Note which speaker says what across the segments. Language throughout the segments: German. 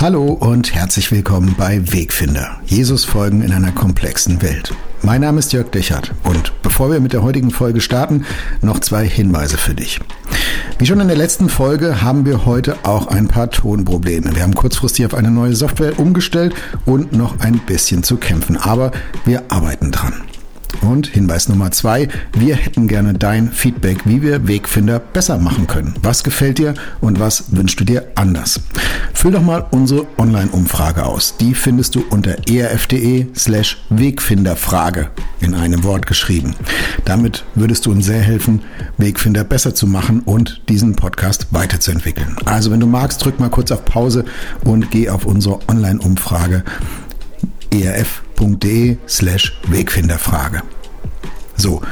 Speaker 1: Hallo und herzlich willkommen bei Wegfinder. Jesus folgen in einer komplexen Welt. Mein Name ist Jörg Dechert und bevor wir mit der heutigen Folge starten, noch zwei Hinweise für dich. Wie schon in der letzten Folge haben wir heute auch ein paar Tonprobleme. Wir haben kurzfristig auf eine neue Software umgestellt und noch ein bisschen zu kämpfen, aber wir arbeiten dran. Und Hinweis Nummer zwei, wir hätten gerne dein Feedback, wie wir Wegfinder besser machen können. Was gefällt dir und was wünschst du dir anders? Füll doch mal unsere Online-Umfrage aus. Die findest du unter erf.de slash Wegfinderfrage in einem Wort geschrieben. Damit würdest du uns sehr helfen, Wegfinder besser zu machen und diesen Podcast weiterzuentwickeln. Also wenn du magst, drück mal kurz auf Pause und geh auf unsere Online-Umfrage erf.de slash Wegfinderfrage. So,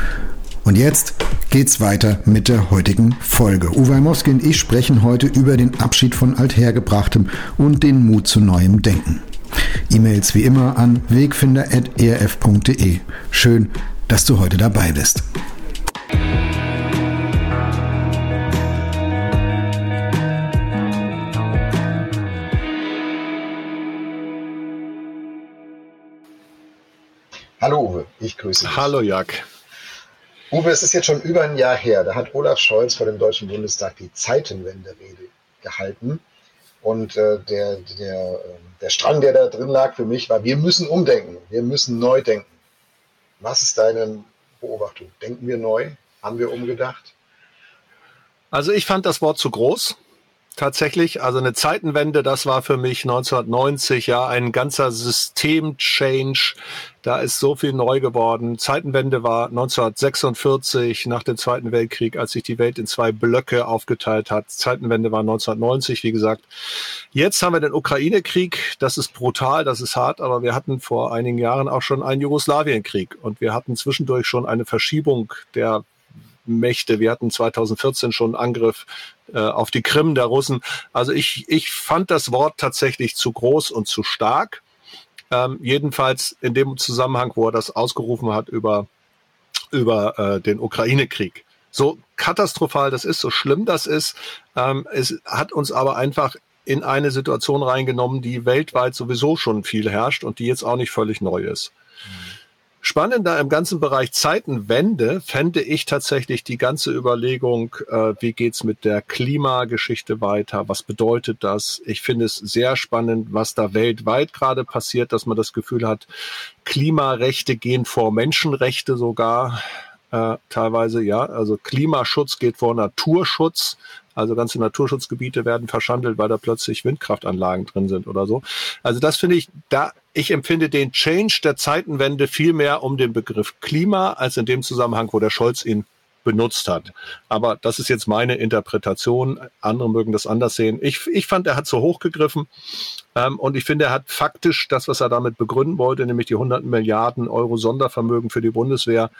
Speaker 1: und jetzt geht's weiter mit der heutigen Folge. Uwe Heimowski und ich sprechen heute über den Abschied von Althergebrachtem und den Mut zu neuem Denken. E-Mails wie immer an wegfinder.erf.de. Schön, dass du heute dabei bist.
Speaker 2: Hallo Uwe, ich grüße dich.
Speaker 3: Hallo Jack.
Speaker 2: Uwe, es ist jetzt schon über ein Jahr her, da hat Olaf Scholz vor dem Deutschen Bundestag die Zeitenwende-Rede gehalten. Und äh, der, der, ähm, der Strang, der da drin lag für mich, war, wir müssen umdenken, wir müssen neu denken. Was ist deine Beobachtung? Denken wir neu? Haben wir umgedacht?
Speaker 3: Also ich fand das Wort zu groß tatsächlich. Also eine Zeitenwende, das war für mich 1990 ja ein ganzer System-Change. Da ist so viel neu geworden. Zeitenwende war 1946 nach dem Zweiten Weltkrieg, als sich die Welt in zwei Blöcke aufgeteilt hat. Zeitenwende war 1990, wie gesagt. Jetzt haben wir den Ukraine-Krieg. Das ist brutal, das ist hart, aber wir hatten vor einigen Jahren auch schon einen Jugoslawien-Krieg und wir hatten zwischendurch schon eine Verschiebung der Mächte. Wir hatten 2014 schon Angriff äh, auf die Krim der Russen. Also ich, ich fand das Wort tatsächlich zu groß und zu stark. Ähm, jedenfalls in dem Zusammenhang, wo er das ausgerufen hat über, über äh, den Ukraine-Krieg. So katastrophal das ist, so schlimm das ist, ähm, es hat uns aber einfach in eine Situation reingenommen, die weltweit sowieso schon viel herrscht und die jetzt auch nicht völlig neu ist. Mhm. Spannender im ganzen Bereich Zeitenwende fände ich tatsächlich die ganze Überlegung, äh, wie geht's mit der Klimageschichte weiter? Was bedeutet das? Ich finde es sehr spannend, was da weltweit gerade passiert, dass man das Gefühl hat, Klimarechte gehen vor Menschenrechte sogar. Äh, teilweise, ja. Also Klimaschutz geht vor Naturschutz. Also ganze Naturschutzgebiete werden verschandelt, weil da plötzlich Windkraftanlagen drin sind oder so. Also das finde ich, da, ich empfinde den Change der Zeitenwende viel mehr um den Begriff Klima als in dem Zusammenhang, wo der Scholz ihn benutzt hat. Aber das ist jetzt meine Interpretation. Andere mögen das anders sehen. Ich, ich fand, er hat zu hoch gegriffen. Ähm, und ich finde, er hat faktisch das, was er damit begründen wollte, nämlich die 100 Milliarden Euro Sondervermögen für die Bundeswehr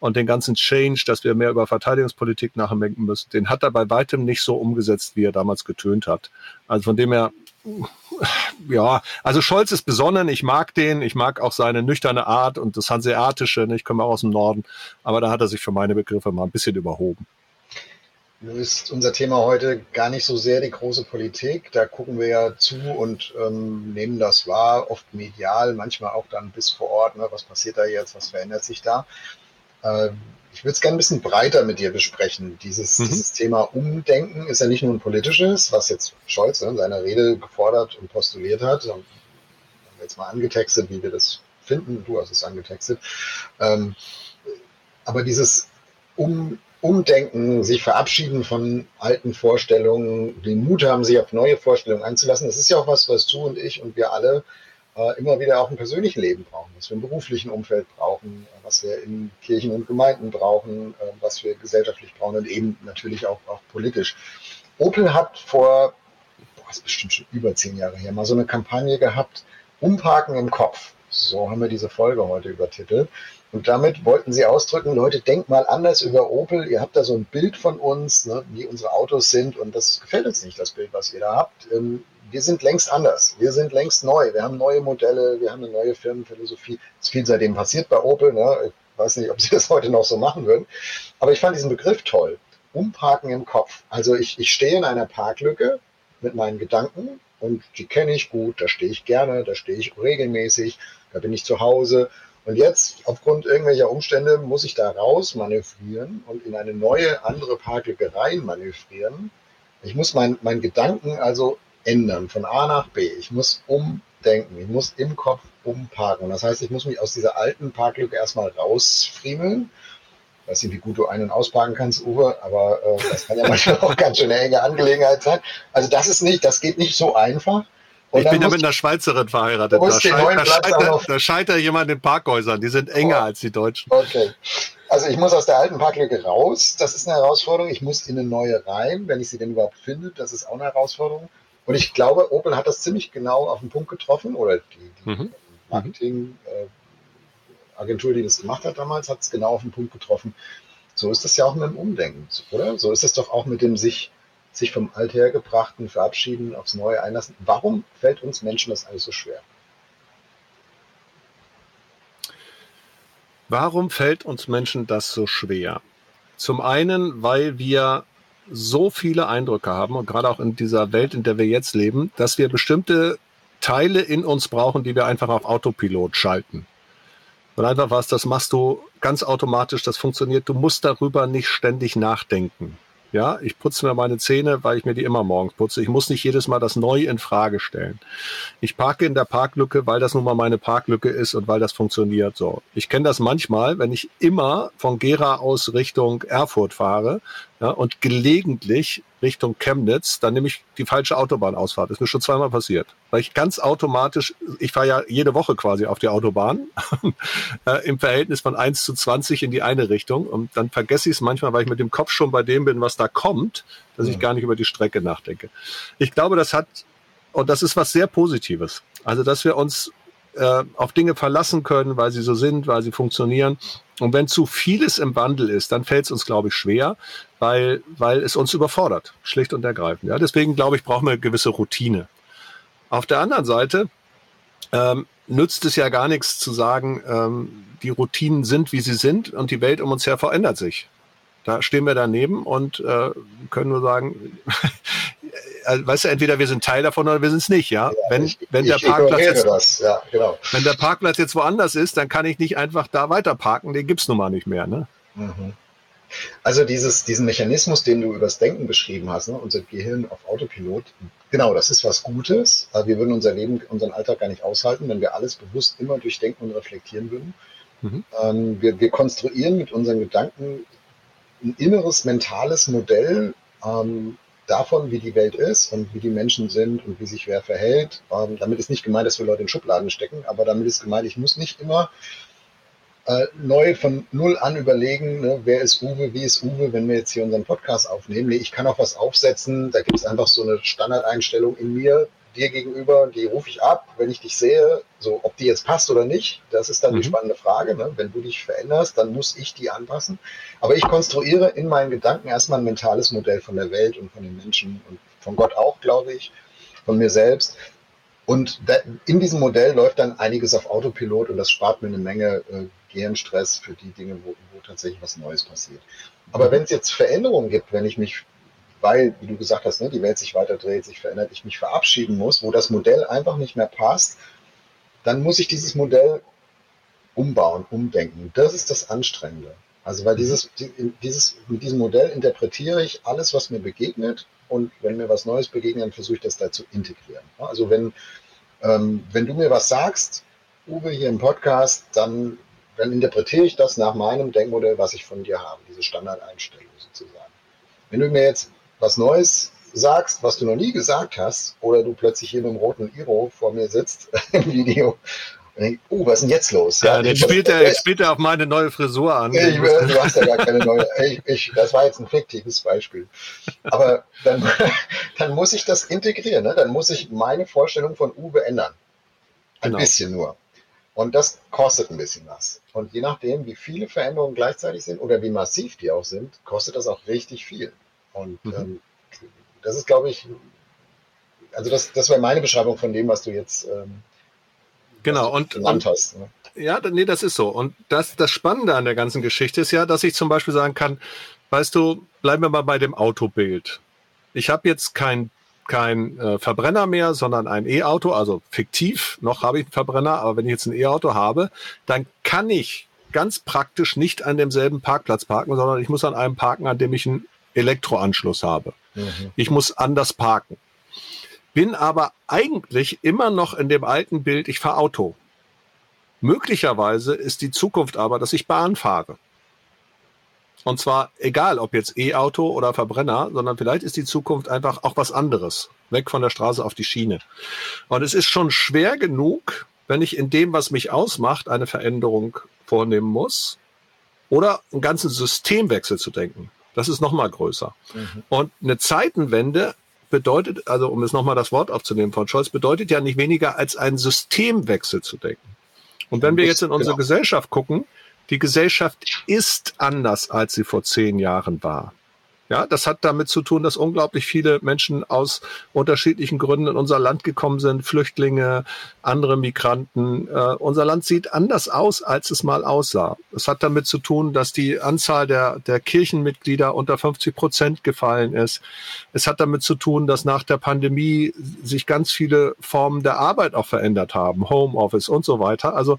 Speaker 3: und den ganzen Change, dass wir mehr über Verteidigungspolitik nachdenken müssen, den hat er bei weitem nicht so umgesetzt, wie er damals getönt hat. Also von dem her, ja, also Scholz ist besonnen, ich mag den, ich mag auch seine nüchterne Art und das Hanseatische, ne? ich komme auch aus dem Norden, aber da hat er sich für meine Begriffe mal ein bisschen überhoben.
Speaker 2: Nun ist unser Thema heute gar nicht so sehr die große Politik. Da gucken wir ja zu und ähm, nehmen das wahr, oft medial, manchmal auch dann bis vor Ort. Ne? Was passiert da jetzt? Was verändert sich da? Ähm, ich würde es gerne ein bisschen breiter mit dir besprechen. Dieses, mhm. dieses Thema Umdenken ist ja nicht nur ein politisches, was jetzt Scholz in seiner Rede gefordert und postuliert hat. Haben wir jetzt mal angetextet, wie wir das finden. Du hast es angetextet. Ähm, aber dieses um, Umdenken, sich verabschieden von alten Vorstellungen, den Mut haben, sich auf neue Vorstellungen einzulassen, das ist ja auch was, was du und ich und wir alle äh, immer wieder auch im persönlichen Leben brauchen, was wir im beruflichen Umfeld brauchen, äh, was wir in Kirchen und Gemeinden brauchen, äh, was wir gesellschaftlich brauchen und eben natürlich auch, auch politisch. Opel hat vor, boah, ist bestimmt schon über zehn Jahre her, mal so eine Kampagne gehabt, Umparken im Kopf. So haben wir diese Folge heute übertitelt. Und damit wollten sie ausdrücken, Leute, denkt mal anders über Opel. Ihr habt da so ein Bild von uns, ne, wie unsere Autos sind. Und das gefällt uns nicht, das Bild, was ihr da habt. Ähm, wir sind längst anders. Wir sind längst neu. Wir haben neue Modelle, wir haben eine neue Firmenphilosophie. Es ist viel seitdem passiert bei Opel. Ne? Ich weiß nicht, ob sie das heute noch so machen würden. Aber ich fand diesen Begriff toll. Umparken im Kopf. Also ich, ich stehe in einer Parklücke mit meinen Gedanken und die kenne ich gut, da stehe ich gerne, da stehe ich regelmäßig, da bin ich zu Hause. Und jetzt, aufgrund irgendwelcher Umstände, muss ich da raus manövrieren und in eine neue, andere Parklücke rein manövrieren. Ich muss meinen mein Gedanken also ändern, von A nach B. Ich muss umdenken, ich muss im Kopf umparken. Das heißt, ich muss mich aus dieser alten Parklücke erstmal rausfriemeln weiß nicht, wie gut du ein- und ausparken kannst, Uwe, aber äh, das kann ja manchmal auch ganz schön eine enge Angelegenheit sein. Also das ist nicht, das geht nicht so einfach.
Speaker 3: Und ich bin ja mit einer Schweizerin verheiratet. Da, scheit, da, scheitert, da scheitert jemand in Parkhäusern. Die sind enger oh. als die Deutschen.
Speaker 2: Okay. Also ich muss aus der alten Parklücke raus. Das ist eine Herausforderung. Ich muss in eine neue rein, wenn ich sie denn überhaupt finde. Das ist auch eine Herausforderung. Und ich glaube, Opel hat das ziemlich genau auf den Punkt getroffen oder die, die mhm. Marketing, äh, die das gemacht hat damals, hat es genau auf den Punkt getroffen. So ist das ja auch mit dem Umdenken, oder? So ist es doch auch mit dem sich, sich vom Althergebrachten verabschieden, aufs Neue einlassen. Warum fällt uns Menschen das alles so schwer?
Speaker 3: Warum fällt uns Menschen das so schwer? Zum einen, weil wir so viele Eindrücke haben und gerade auch in dieser Welt, in der wir jetzt leben, dass wir bestimmte Teile in uns brauchen, die wir einfach auf Autopilot schalten. Und einfach was, das machst du ganz automatisch, das funktioniert. Du musst darüber nicht ständig nachdenken. Ja, ich putze mir meine Zähne, weil ich mir die immer morgens putze. Ich muss nicht jedes Mal das neu in Frage stellen. Ich parke in der Parklücke, weil das nun mal meine Parklücke ist und weil das funktioniert so. Ich kenne das manchmal, wenn ich immer von Gera aus Richtung Erfurt fahre ja, und gelegentlich Richtung Chemnitz, dann nehme ich die falsche Autobahnausfahrt. Das ist mir schon zweimal passiert. Weil ich ganz automatisch, ich fahre ja jede Woche quasi auf die Autobahn, äh, im Verhältnis von 1 zu 20 in die eine Richtung. Und dann vergesse ich es manchmal, weil ich mit dem Kopf schon bei dem bin, was da kommt, dass ich gar nicht über die Strecke nachdenke. Ich glaube, das hat, und das ist was sehr Positives. Also, dass wir uns äh, auf Dinge verlassen können, weil sie so sind, weil sie funktionieren. Und wenn zu vieles im Wandel ist, dann fällt es uns, glaube ich, schwer, weil, weil es uns überfordert, schlicht und ergreifend. Ja, deswegen, glaube ich, brauchen wir eine gewisse Routine. Auf der anderen Seite ähm, nützt es ja gar nichts zu sagen, ähm, die Routinen sind, wie sie sind und die Welt um uns her verändert sich. Da stehen wir daneben und äh, können nur sagen, also, weißt du, entweder wir sind Teil davon oder wir sind es nicht, ja. ja wenn, ich, wenn der Parkplatz jetzt, ja, genau. wenn der Parkplatz jetzt woanders ist, dann kann ich nicht einfach da weiter parken, den gibt's nun mal nicht mehr, ne? Mhm.
Speaker 2: Also dieses, diesen Mechanismus, den du übers Denken beschrieben hast, ne, unser Gehirn auf Autopilot, genau, das ist was Gutes. Wir würden unser Leben, unseren Alltag gar nicht aushalten, wenn wir alles bewusst immer durchdenken und reflektieren würden. Mhm. Ähm, wir, wir konstruieren mit unseren Gedanken ein inneres mentales Modell, ähm, davon, wie die Welt ist und wie die Menschen sind und wie sich wer verhält. Ähm, damit ist nicht gemeint, dass wir Leute in Schubladen stecken, aber damit ist gemeint, ich muss nicht immer äh, neu von null an überlegen, ne, wer ist Uwe, wie ist Uwe, wenn wir jetzt hier unseren Podcast aufnehmen. Nee, ich kann auch was aufsetzen, da gibt es einfach so eine Standardeinstellung in mir, dir gegenüber, die rufe ich ab, wenn ich dich sehe, so ob die jetzt passt oder nicht, das ist dann mhm. die spannende Frage. Ne? Wenn du dich veränderst, dann muss ich die anpassen. Aber ich konstruiere in meinen Gedanken erstmal ein mentales Modell von der Welt und von den Menschen und von Gott auch, glaube ich, von mir selbst. Und in diesem Modell läuft dann einiges auf Autopilot und das spart mir eine Menge äh, Gehirnstress für die Dinge, wo, wo tatsächlich was Neues passiert. Aber mhm. wenn es jetzt Veränderungen gibt, wenn ich mich weil, wie du gesagt hast, ne, die Welt sich weiter dreht, sich verändert, ich mich verabschieden muss, wo das Modell einfach nicht mehr passt, dann muss ich dieses Modell umbauen, umdenken. Das ist das Anstrengende. Also weil dieses, dieses, mit diesem Modell interpretiere ich alles, was mir begegnet und wenn mir was Neues begegnet, dann versuche ich das da zu integrieren. Also wenn, ähm, wenn du mir was sagst, Uwe, hier im Podcast, dann, dann interpretiere ich das nach meinem Denkmodell, was ich von dir habe, diese Standardeinstellung sozusagen. Wenn du mir jetzt was Neues sagst, was du noch nie gesagt hast, oder du plötzlich hier mit dem roten Iro vor mir sitzt im Video. Uh, was ist denn jetzt los?
Speaker 3: Ja, ja spielt er, jetzt spielt er auf meine neue Frisur an.
Speaker 2: Ich, du hast ja gar keine neue. Ich, ich, das war jetzt ein fiktives Beispiel. Aber dann, dann muss ich das integrieren. Ne? Dann muss ich meine Vorstellung von Uwe ändern. Ein genau. bisschen nur. Und das kostet ein bisschen was. Und je nachdem, wie viele Veränderungen gleichzeitig sind oder wie massiv die auch sind, kostet das auch richtig viel. Und mhm. ähm, das ist, glaube ich, also das, das wäre meine Beschreibung von dem, was du jetzt ähm,
Speaker 3: genau und, genannt hast. Ne? Ja, nee, das ist so. Und das, das Spannende an der ganzen Geschichte ist ja, dass ich zum Beispiel sagen kann, weißt du, bleiben wir mal bei dem Autobild. Ich habe jetzt kein kein äh, Verbrenner mehr, sondern ein E-Auto, also fiktiv, noch habe ich einen Verbrenner, aber wenn ich jetzt ein E-Auto habe, dann kann ich ganz praktisch nicht an demselben Parkplatz parken, sondern ich muss an einem parken, an dem ich einen Elektroanschluss habe. Mhm. Ich muss anders parken. Bin aber eigentlich immer noch in dem alten Bild, ich fahre Auto. Möglicherweise ist die Zukunft aber, dass ich Bahn fahre. Und zwar egal, ob jetzt E-Auto oder Verbrenner, sondern vielleicht ist die Zukunft einfach auch was anderes. Weg von der Straße auf die Schiene. Und es ist schon schwer genug, wenn ich in dem, was mich ausmacht, eine Veränderung vornehmen muss oder einen ganzen Systemwechsel zu denken. Das ist noch mal größer. Mhm. Und eine Zeitenwende bedeutet, also um es nochmal das Wort aufzunehmen von Scholz, bedeutet ja nicht weniger als einen Systemwechsel zu denken. Und wenn wir jetzt in unsere genau. Gesellschaft gucken, die Gesellschaft ist anders, als sie vor zehn Jahren war. Ja, das hat damit zu tun, dass unglaublich viele Menschen aus unterschiedlichen Gründen in unser Land gekommen sind, Flüchtlinge, andere Migranten. Äh, unser Land sieht anders aus, als es mal aussah. Es hat damit zu tun, dass die Anzahl der, der Kirchenmitglieder unter 50 Prozent gefallen ist. Es hat damit zu tun, dass nach der Pandemie sich ganz viele Formen der Arbeit auch verändert haben, Homeoffice und so weiter. Also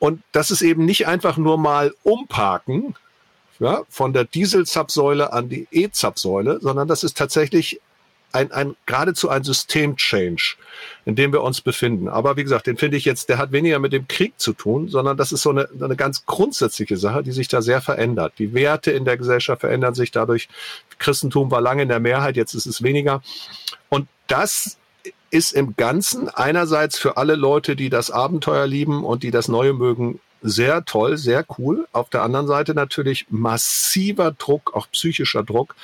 Speaker 3: und das ist eben nicht einfach nur mal umparken, ja, von der Diesel-Zapsäule an die E-Zapsäule, sondern das ist tatsächlich ein, ein geradezu ein System-Change, in dem wir uns befinden. Aber wie gesagt, den finde ich jetzt, der hat weniger mit dem Krieg zu tun, sondern das ist so eine, eine ganz grundsätzliche Sache, die sich da sehr verändert. Die Werte in der Gesellschaft verändern sich dadurch. Christentum war lange in der Mehrheit, jetzt ist es weniger. Und das ist im Ganzen einerseits für alle Leute, die das Abenteuer lieben und die das Neue mögen, sehr toll, sehr cool. Auf der anderen Seite natürlich massiver Druck, auch psychischer Druck.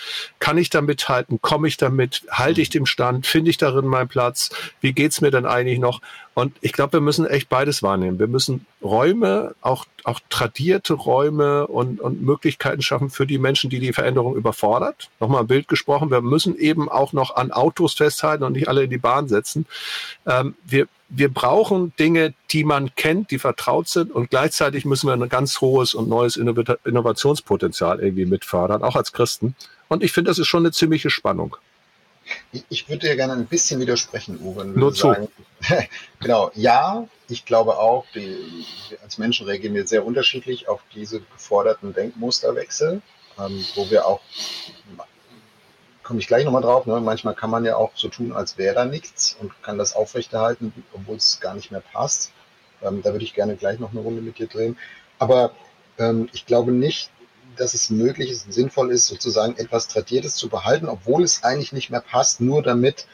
Speaker 3: Kann ich damit halten? Komme ich damit? Halte ich dem Stand? Finde ich darin meinen Platz? Wie geht's mir denn eigentlich noch? Und ich glaube, wir müssen echt beides wahrnehmen. Wir müssen Räume, auch, auch tradierte Räume und, und Möglichkeiten schaffen für die Menschen, die die Veränderung überfordert. Nochmal ein Bild gesprochen. Wir müssen eben auch noch an Autos festhalten und nicht alle in die Bahn setzen. Ähm, wir, wir brauchen Dinge, die man kennt, die vertraut sind und gleichzeitig müssen wir ein ganz hohes und neues Innovationspotenzial irgendwie mitfördern, auch als Christen. Und ich finde, das ist schon eine ziemliche Spannung.
Speaker 2: Ich würde dir gerne ein bisschen widersprechen, Uwe.
Speaker 3: Nur zu. Sagen,
Speaker 2: genau, ja, ich glaube auch, die, als Menschen reagieren wir sehr unterschiedlich auf diese geforderten Denkmusterwechsel, ähm, wo wir auch, komme ich gleich nochmal drauf, ne, manchmal kann man ja auch so tun, als wäre da nichts und kann das aufrechterhalten, obwohl es gar nicht mehr passt. Ähm, da würde ich gerne gleich noch eine Runde mit dir drehen. Aber ähm, ich glaube nicht, dass es möglich ist und sinnvoll ist, sozusagen etwas Tradiertes zu behalten, obwohl es eigentlich nicht mehr passt, nur damit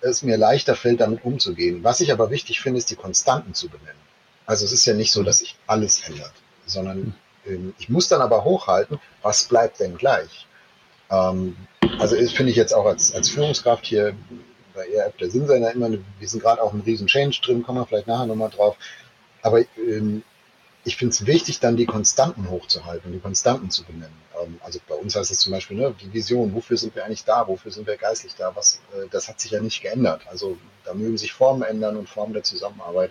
Speaker 2: es mir leichter fällt, damit umzugehen. Was ich aber wichtig finde, ist die Konstanten zu benennen. Also es ist ja nicht so, dass sich alles ändert, sondern ähm, ich muss dann aber hochhalten, was bleibt denn gleich? Ähm, also das finde ich jetzt auch als, als Führungskraft hier bei ERF der Sinnseiner immer, wir sind gerade auch ein riesen Change drin, kommen wir vielleicht nachher nochmal drauf. Aber ähm, ich finde es wichtig, dann die Konstanten hochzuhalten, die Konstanten zu benennen. Ähm, also bei uns heißt es zum Beispiel ne, die Vision, wofür sind wir eigentlich da, wofür sind wir geistlich da, was, äh, das hat sich ja nicht geändert. Also da mögen sich Formen ändern und Formen der Zusammenarbeit.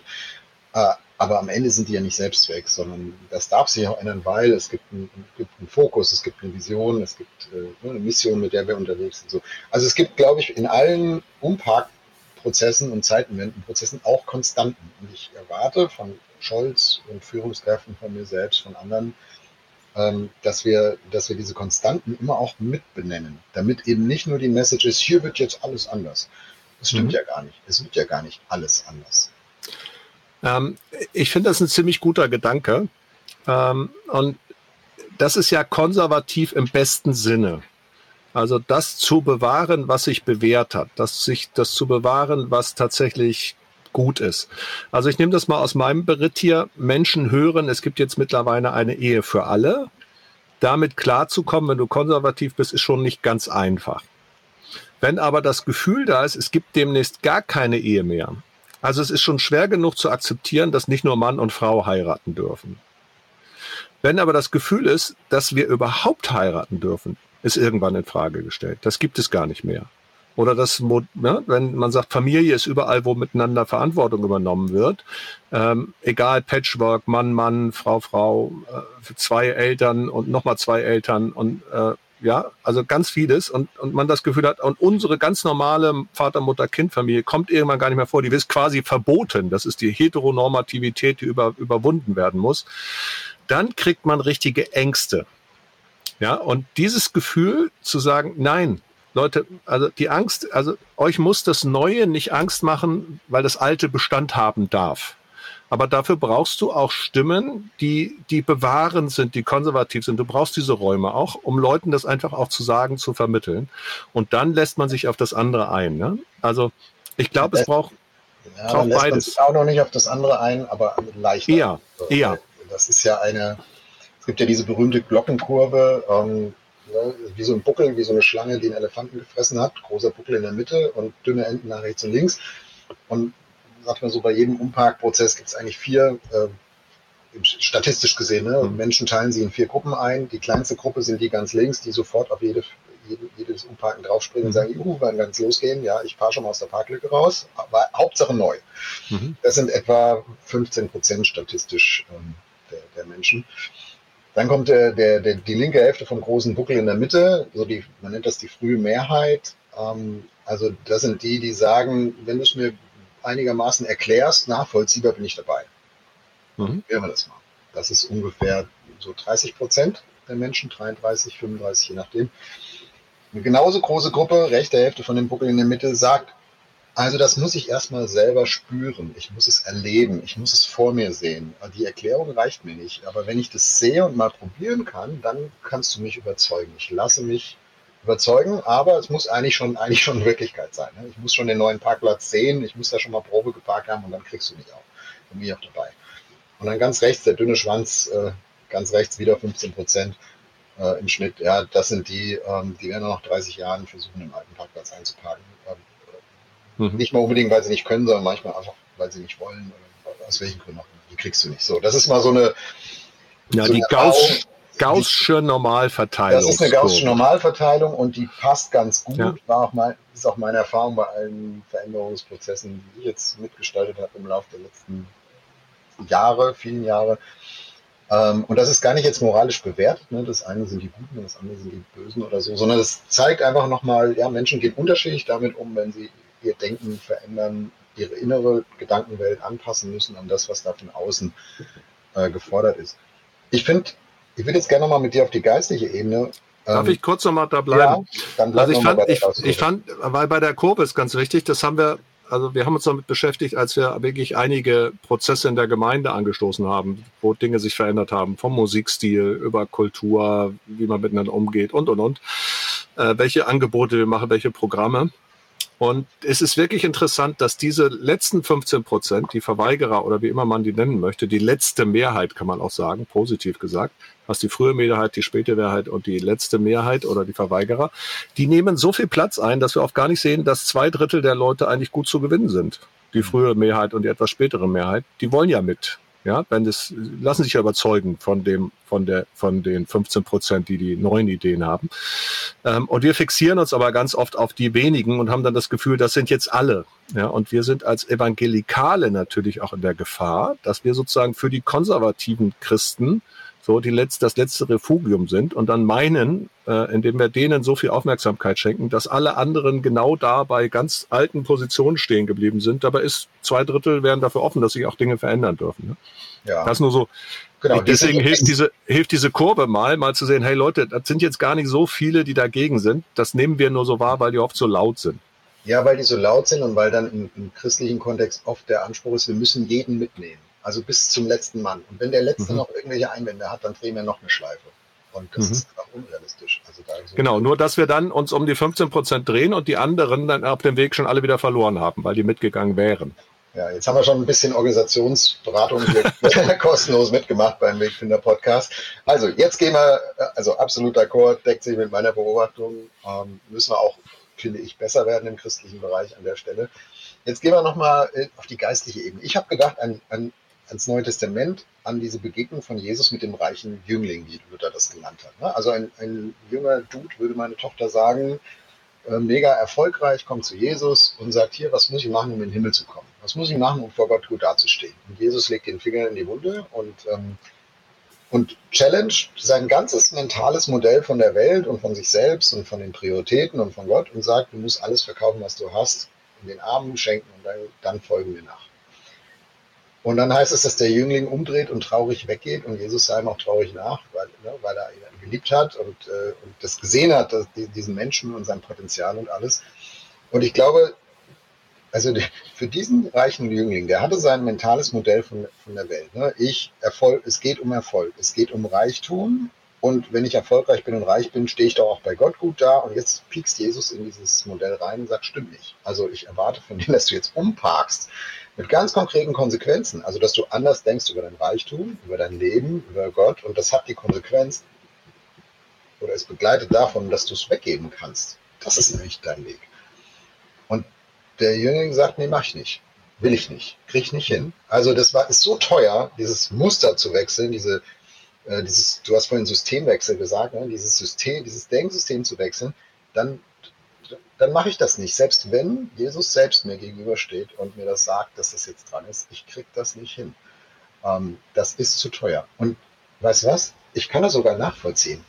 Speaker 2: Äh, aber am Ende sind die ja nicht Selbstzweck, sondern das darf sich auch ändern, weil es gibt, ein, gibt einen Fokus, es gibt eine Vision, es gibt äh, eine Mission, mit der wir unterwegs sind. So. Also es gibt, glaube ich, in allen Umparkprozessen und Zeitenwendenprozessen auch Konstanten. Und ich erwarte von Scholz und Führungskräften von mir selbst, von anderen, ähm, dass wir, dass wir diese Konstanten immer auch mitbenennen, damit eben nicht nur die Message ist, hier wird jetzt alles anders. Das stimmt mhm. ja gar nicht. Es wird ja gar nicht alles anders.
Speaker 3: Ähm, ich finde das ein ziemlich guter Gedanke. Ähm, und das ist ja konservativ im besten Sinne. Also das zu bewahren, was sich bewährt hat, das sich das zu bewahren, was tatsächlich gut ist. Also ich nehme das mal aus meinem Beritt hier. Menschen hören, es gibt jetzt mittlerweile eine Ehe für alle. Damit klarzukommen, wenn du konservativ bist, ist schon nicht ganz einfach. Wenn aber das Gefühl da ist, es gibt demnächst gar keine Ehe mehr. Also es ist schon schwer genug zu akzeptieren, dass nicht nur Mann und Frau heiraten dürfen. Wenn aber das Gefühl ist, dass wir überhaupt heiraten dürfen, ist irgendwann in Frage gestellt. Das gibt es gar nicht mehr. Oder das, ne, wenn man sagt, Familie ist überall, wo miteinander Verantwortung übernommen wird. Ähm, egal, Patchwork, Mann, Mann, Frau, Frau, äh, zwei Eltern und nochmal zwei Eltern und äh, ja, also ganz vieles und, und man das Gefühl hat, und unsere ganz normale Vater, Mutter, Kind-Familie kommt irgendwann gar nicht mehr vor, die ist quasi verboten. Das ist die Heteronormativität, die über, überwunden werden muss. Dann kriegt man richtige Ängste. Ja, und dieses Gefühl zu sagen, nein, Leute, also die Angst, also euch muss das Neue nicht Angst machen, weil das Alte Bestand haben darf. Aber dafür brauchst du auch Stimmen, die, die bewahrend sind, die konservativ sind. Du brauchst diese Räume auch, um Leuten das einfach auch zu sagen, zu vermitteln. Und dann lässt man sich auf das andere ein. Ne? Also ich glaube, es braucht,
Speaker 2: ja, braucht lässt beides. Man sich auch noch nicht auf das andere ein, aber leichter.
Speaker 3: Eher, eher.
Speaker 2: Das ist ja eine, es gibt ja diese berühmte Glockenkurve, ähm, ja, wie so ein Buckel, wie so eine Schlange, die einen Elefanten gefressen hat. Großer Buckel in der Mitte und dünne Enden nach rechts und links. Und sagt man so, bei jedem Umparkprozess gibt es eigentlich vier, äh, statistisch gesehen, ne? Mhm. Menschen teilen sie in vier Gruppen ein. Die kleinste Gruppe sind die ganz links, die sofort auf jede, jede, jedes Umparken draufspringen und mhm. sagen, juhu, wann es losgehen? Ja, ich fahre schon mal aus der Parklücke raus, aber Hauptsache neu. Mhm. Das sind etwa 15 Prozent statistisch ähm, der, der Menschen. Dann kommt der, der, der, die linke Hälfte vom großen Buckel in der Mitte, so die, man nennt das die frühe Mehrheit. Ähm, also das sind die, die sagen, wenn du es mir einigermaßen erklärst, nachvollziehbar bin ich dabei. Mhm. wir das mal. Das ist ungefähr so 30 Prozent der Menschen, 33, 35, je nachdem. Eine genauso große Gruppe, rechte Hälfte von dem Buckel in der Mitte, sagt, also das muss ich erstmal selber spüren. Ich muss es erleben. Ich muss es vor mir sehen. Die Erklärung reicht mir nicht. Aber wenn ich das sehe und mal probieren kann, dann kannst du mich überzeugen. Ich lasse mich überzeugen, aber es muss eigentlich schon, eigentlich schon Wirklichkeit sein. Ne? Ich muss schon den neuen Parkplatz sehen, ich muss da schon mal Probe geparkt haben und dann kriegst du mich auch. Dann bin ich auch dabei. Und dann ganz rechts, der dünne Schwanz, äh, ganz rechts wieder 15 Prozent äh, im Schnitt. Ja, das sind die, ähm, die werden noch 30 Jahren versuchen, im alten Parkplatz einzuparken. Ähm, mhm. Nicht mal unbedingt, weil sie nicht können, sondern manchmal einfach, weil sie nicht wollen oder aus welchen Gründen auch immer. Die kriegst du nicht. So, das ist mal so eine,
Speaker 3: ja, so die Gauss, Gaußsche Normalverteilung.
Speaker 2: Das ist eine Gaußsche Normalverteilung und die passt ganz gut. Ja. War auch mal, ist auch meine Erfahrung bei allen Veränderungsprozessen, die ich jetzt mitgestaltet habe im Laufe der letzten Jahre, vielen Jahre. Ähm, und das ist gar nicht jetzt moralisch bewertet. Ne? Das eine sind die Guten und das andere sind die Bösen oder so, sondern es zeigt einfach nochmal, ja, Menschen gehen unterschiedlich damit um, wenn sie ihr Denken verändern, ihre innere Gedankenwelt anpassen müssen an das, was da von außen äh, gefordert ist. Ich finde, ich würde jetzt gerne nochmal mit dir auf die geistliche Ebene.
Speaker 3: Darf ähm, ich kurz nochmal da bleiben? Ja, dann bleib also ich fand, ich, ich fand, weil bei der Kurve ist ganz wichtig, das haben wir, also wir haben uns damit beschäftigt, als wir wirklich einige Prozesse in der Gemeinde angestoßen haben, wo Dinge sich verändert haben, vom Musikstil über Kultur, wie man miteinander umgeht und, und, und. Äh, welche Angebote wir machen, welche Programme. Und es ist wirklich interessant, dass diese letzten 15 Prozent, die Verweigerer oder wie immer man die nennen möchte, die letzte Mehrheit kann man auch sagen, positiv gesagt, hast die frühe Mehrheit, die späte Mehrheit und die letzte Mehrheit oder die Verweigerer, die nehmen so viel Platz ein, dass wir oft gar nicht sehen, dass zwei Drittel der Leute eigentlich gut zu gewinnen sind. Die frühe Mehrheit und die etwas spätere Mehrheit, die wollen ja mit. Ja, wenn das, lassen sich ja überzeugen von dem, von der, von den 15 Prozent, die die neuen Ideen haben. Ähm, und wir fixieren uns aber ganz oft auf die wenigen und haben dann das Gefühl, das sind jetzt alle. Ja, und wir sind als Evangelikale natürlich auch in der Gefahr, dass wir sozusagen für die konservativen Christen so die letzte, das letzte Refugium sind und dann meinen, äh, indem wir denen so viel Aufmerksamkeit schenken, dass alle anderen genau da bei ganz alten Positionen stehen geblieben sind. Dabei ist zwei Drittel wären dafür offen, dass sich auch Dinge verändern dürfen. Ne? Ja. Das nur so. Genau, Deswegen hilft diese, hilft diese Kurve mal, mal zu sehen, hey Leute, das sind jetzt gar nicht so viele, die dagegen sind. Das nehmen wir nur so wahr, weil die oft so laut sind.
Speaker 2: Ja, weil die so laut sind und weil dann im, im christlichen Kontext oft der Anspruch ist, wir müssen jeden mitnehmen. Also bis zum letzten Mann. Und wenn der Letzte mhm. noch irgendwelche Einwände hat, dann drehen wir noch eine Schleife. Und das mhm. ist einfach unrealistisch. Also
Speaker 3: so genau, nur dass wir dann uns um die 15 Prozent drehen und die anderen dann auf dem Weg schon alle wieder verloren haben, weil die mitgegangen wären.
Speaker 2: Ja, jetzt haben wir schon ein bisschen Organisationsberatung kostenlos mitgemacht beim Wegfinder Podcast. Also jetzt gehen wir, also absolut d'accord, deckt sich mit meiner Beobachtung, ähm, müssen wir auch, finde ich, besser werden im christlichen Bereich an der Stelle. Jetzt gehen wir nochmal äh, auf die geistliche Ebene. Ich habe gedacht, an, an ans Neue Testament, an diese Begegnung von Jesus mit dem reichen Jüngling, wie Luther das genannt hat. Ne? Also ein, ein junger Dude, würde meine Tochter sagen, äh, mega erfolgreich, kommt zu Jesus und sagt, hier, was muss ich machen, um in den Himmel zu kommen? Was muss ich machen, um vor Gott gut dazustehen? Und Jesus legt den Finger in die Wunde und ähm, und challenge sein ganzes mentales Modell von der Welt und von sich selbst und von den Prioritäten und von Gott und sagt, du musst alles verkaufen, was du hast, in den Armen schenken und dann, dann folgen wir nach. Und dann heißt es, dass der Jüngling umdreht und traurig weggeht und Jesus sei ihm auch traurig nach, weil, ne, weil er ihn geliebt hat und, äh, und das gesehen hat, dass, die, diesen Menschen und sein Potenzial und alles. Und ich glaube, also für diesen reichen Jüngling, der hatte sein mentales Modell von, von der Welt. Ne? Ich, Erfolg, es geht um Erfolg, es geht um Reichtum. Und wenn ich erfolgreich bin und reich bin, stehe ich doch auch bei Gott gut da. Und jetzt piekst Jesus in dieses Modell rein und sagt, stimmt nicht. Also ich erwarte von dir, dass du jetzt umparkst mit ganz konkreten Konsequenzen. Also dass du anders denkst über dein Reichtum, über dein Leben, über Gott. Und das hat die Konsequenz oder ist begleitet davon, dass du es weggeben kannst. Das ist nämlich dein Weg. Und der Jüngling sagt, nee, mach ich nicht. Will ich nicht. Krieg ich nicht hin. Also das war, ist so teuer, dieses Muster zu wechseln, diese, äh, dieses, du hast vorhin Systemwechsel gesagt, ne? dieses System, dieses Denksystem zu wechseln, dann, dann mache ich das nicht. Selbst wenn Jesus selbst mir gegenübersteht und mir das sagt, dass das jetzt dran ist, ich krieg das nicht hin. Ähm, das ist zu teuer. Und weißt du was? Ich kann das sogar nachvollziehen.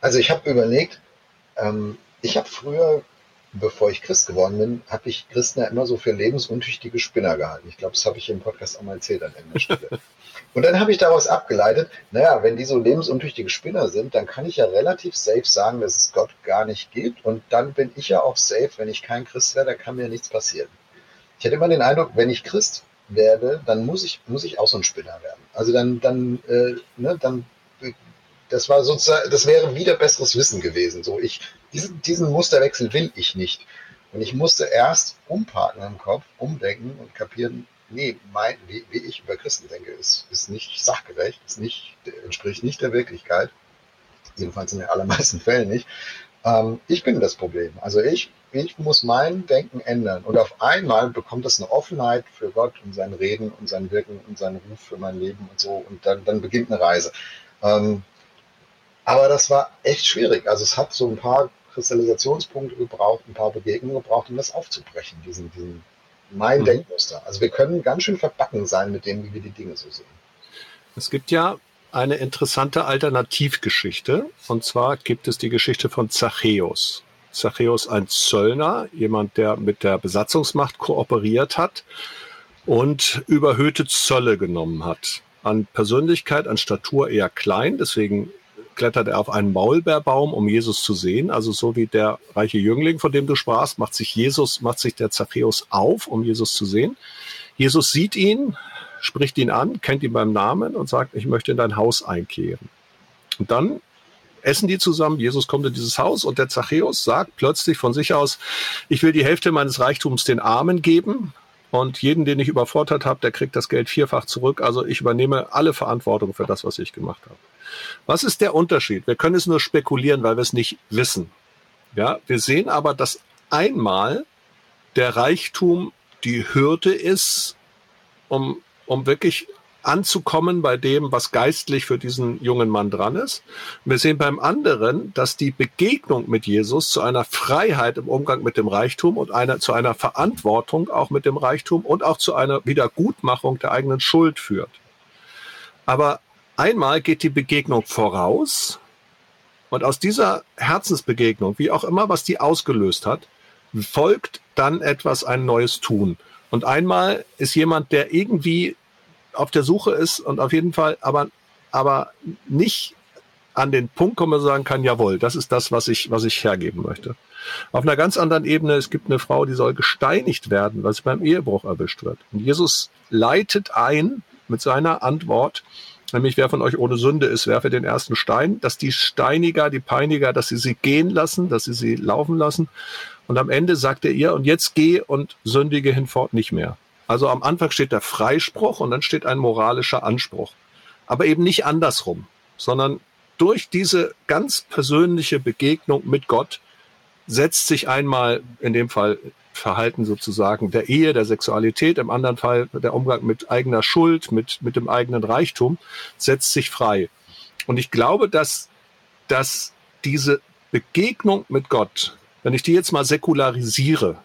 Speaker 2: Also ich habe überlegt, ähm, ich habe früher bevor ich Christ geworden bin, habe ich Christen ja immer so für lebensuntüchtige Spinner gehalten. Ich glaube, das habe ich im Podcast auch mal erzählt an der Stelle. Und dann habe ich daraus abgeleitet, naja, wenn die so lebensuntüchtige Spinner sind, dann kann ich ja relativ safe sagen, dass es Gott gar nicht gibt. Und dann bin ich ja auch safe, wenn ich kein Christ wäre, dann kann mir nichts passieren. Ich hatte immer den Eindruck, wenn ich Christ werde, dann muss ich, muss ich auch so ein Spinner werden. Also dann, dann, äh, ne, dann das war sozusagen, das wäre wieder besseres Wissen gewesen. So, ich, diesen, diesen Musterwechsel will ich nicht. Und ich musste erst umparken im Kopf, umdenken und kapieren, nee, mein, wie, wie ich über Christen denke, ist, ist nicht sachgerecht, ist nicht, entspricht nicht der Wirklichkeit. Jedenfalls in den allermeisten Fällen nicht. Ähm, ich bin das Problem. Also ich, ich muss mein Denken ändern. Und auf einmal bekommt das eine Offenheit für Gott und sein Reden und sein Wirken und seinen Ruf für mein Leben und so. Und dann, dann beginnt eine Reise. Ähm, aber das war echt schwierig. Also es hat so ein paar Kristallisationspunkte gebraucht, ein paar Begegnungen gebraucht, um das aufzubrechen, diesen, diesen mein mhm. Denkmuster. Also wir können ganz schön verbacken sein mit dem, wie wir die Dinge so sehen.
Speaker 3: Es gibt ja eine interessante Alternativgeschichte. Und zwar gibt es die Geschichte von Zachäus. Zachäus ein Zöllner, jemand, der mit der Besatzungsmacht kooperiert hat und überhöhte Zölle genommen hat. An Persönlichkeit, an Statur eher klein, deswegen klettert er auf einen Maulbeerbaum, um Jesus zu sehen. Also so wie der reiche Jüngling, von dem du sprachst, macht sich Jesus, macht sich der Zachäus auf, um Jesus zu sehen. Jesus sieht ihn, spricht ihn an, kennt ihn beim Namen und sagt, ich möchte in dein Haus einkehren. Und dann essen die zusammen. Jesus kommt in dieses Haus und der Zachäus sagt plötzlich von sich aus, ich will die Hälfte meines Reichtums den Armen geben. Und jeden, den ich überfordert habe, der kriegt das Geld vierfach zurück. Also ich übernehme alle Verantwortung für das, was ich gemacht habe. Was ist der Unterschied? Wir können es nur spekulieren, weil wir es nicht wissen. Ja, wir sehen aber, dass einmal der Reichtum die Hürde ist, um, um wirklich anzukommen bei dem, was geistlich für diesen jungen Mann dran ist. Wir sehen beim anderen, dass die Begegnung mit Jesus zu einer Freiheit im Umgang mit dem Reichtum und einer, zu einer Verantwortung auch mit dem Reichtum und auch zu einer Wiedergutmachung der eigenen Schuld führt. Aber Einmal geht die Begegnung voraus und aus dieser Herzensbegegnung, wie auch immer, was die ausgelöst hat, folgt dann etwas, ein neues Tun. Und einmal ist jemand, der irgendwie auf der Suche ist und auf jeden Fall aber, aber nicht an den Punkt komme sagen kann, jawohl, das ist das, was ich, was ich hergeben möchte. Auf einer ganz anderen Ebene, es gibt eine Frau, die soll gesteinigt werden, weil sie beim Ehebruch erwischt wird. Und Jesus leitet ein mit seiner Antwort, nämlich wer von euch ohne Sünde ist, werfe den ersten Stein, dass die Steiniger, die Peiniger, dass sie sie gehen lassen, dass sie sie laufen lassen. Und am Ende sagt er ihr, und jetzt geh und sündige hinfort nicht mehr. Also am Anfang steht der Freispruch und dann steht ein moralischer Anspruch. Aber eben nicht andersrum, sondern durch diese ganz persönliche Begegnung mit Gott setzt sich einmal in dem Fall Verhalten sozusagen der Ehe, der Sexualität, im anderen Fall der Umgang mit eigener Schuld, mit, mit dem eigenen Reichtum, setzt sich frei. Und ich glaube, dass, dass diese Begegnung mit Gott, wenn ich die jetzt mal säkularisiere,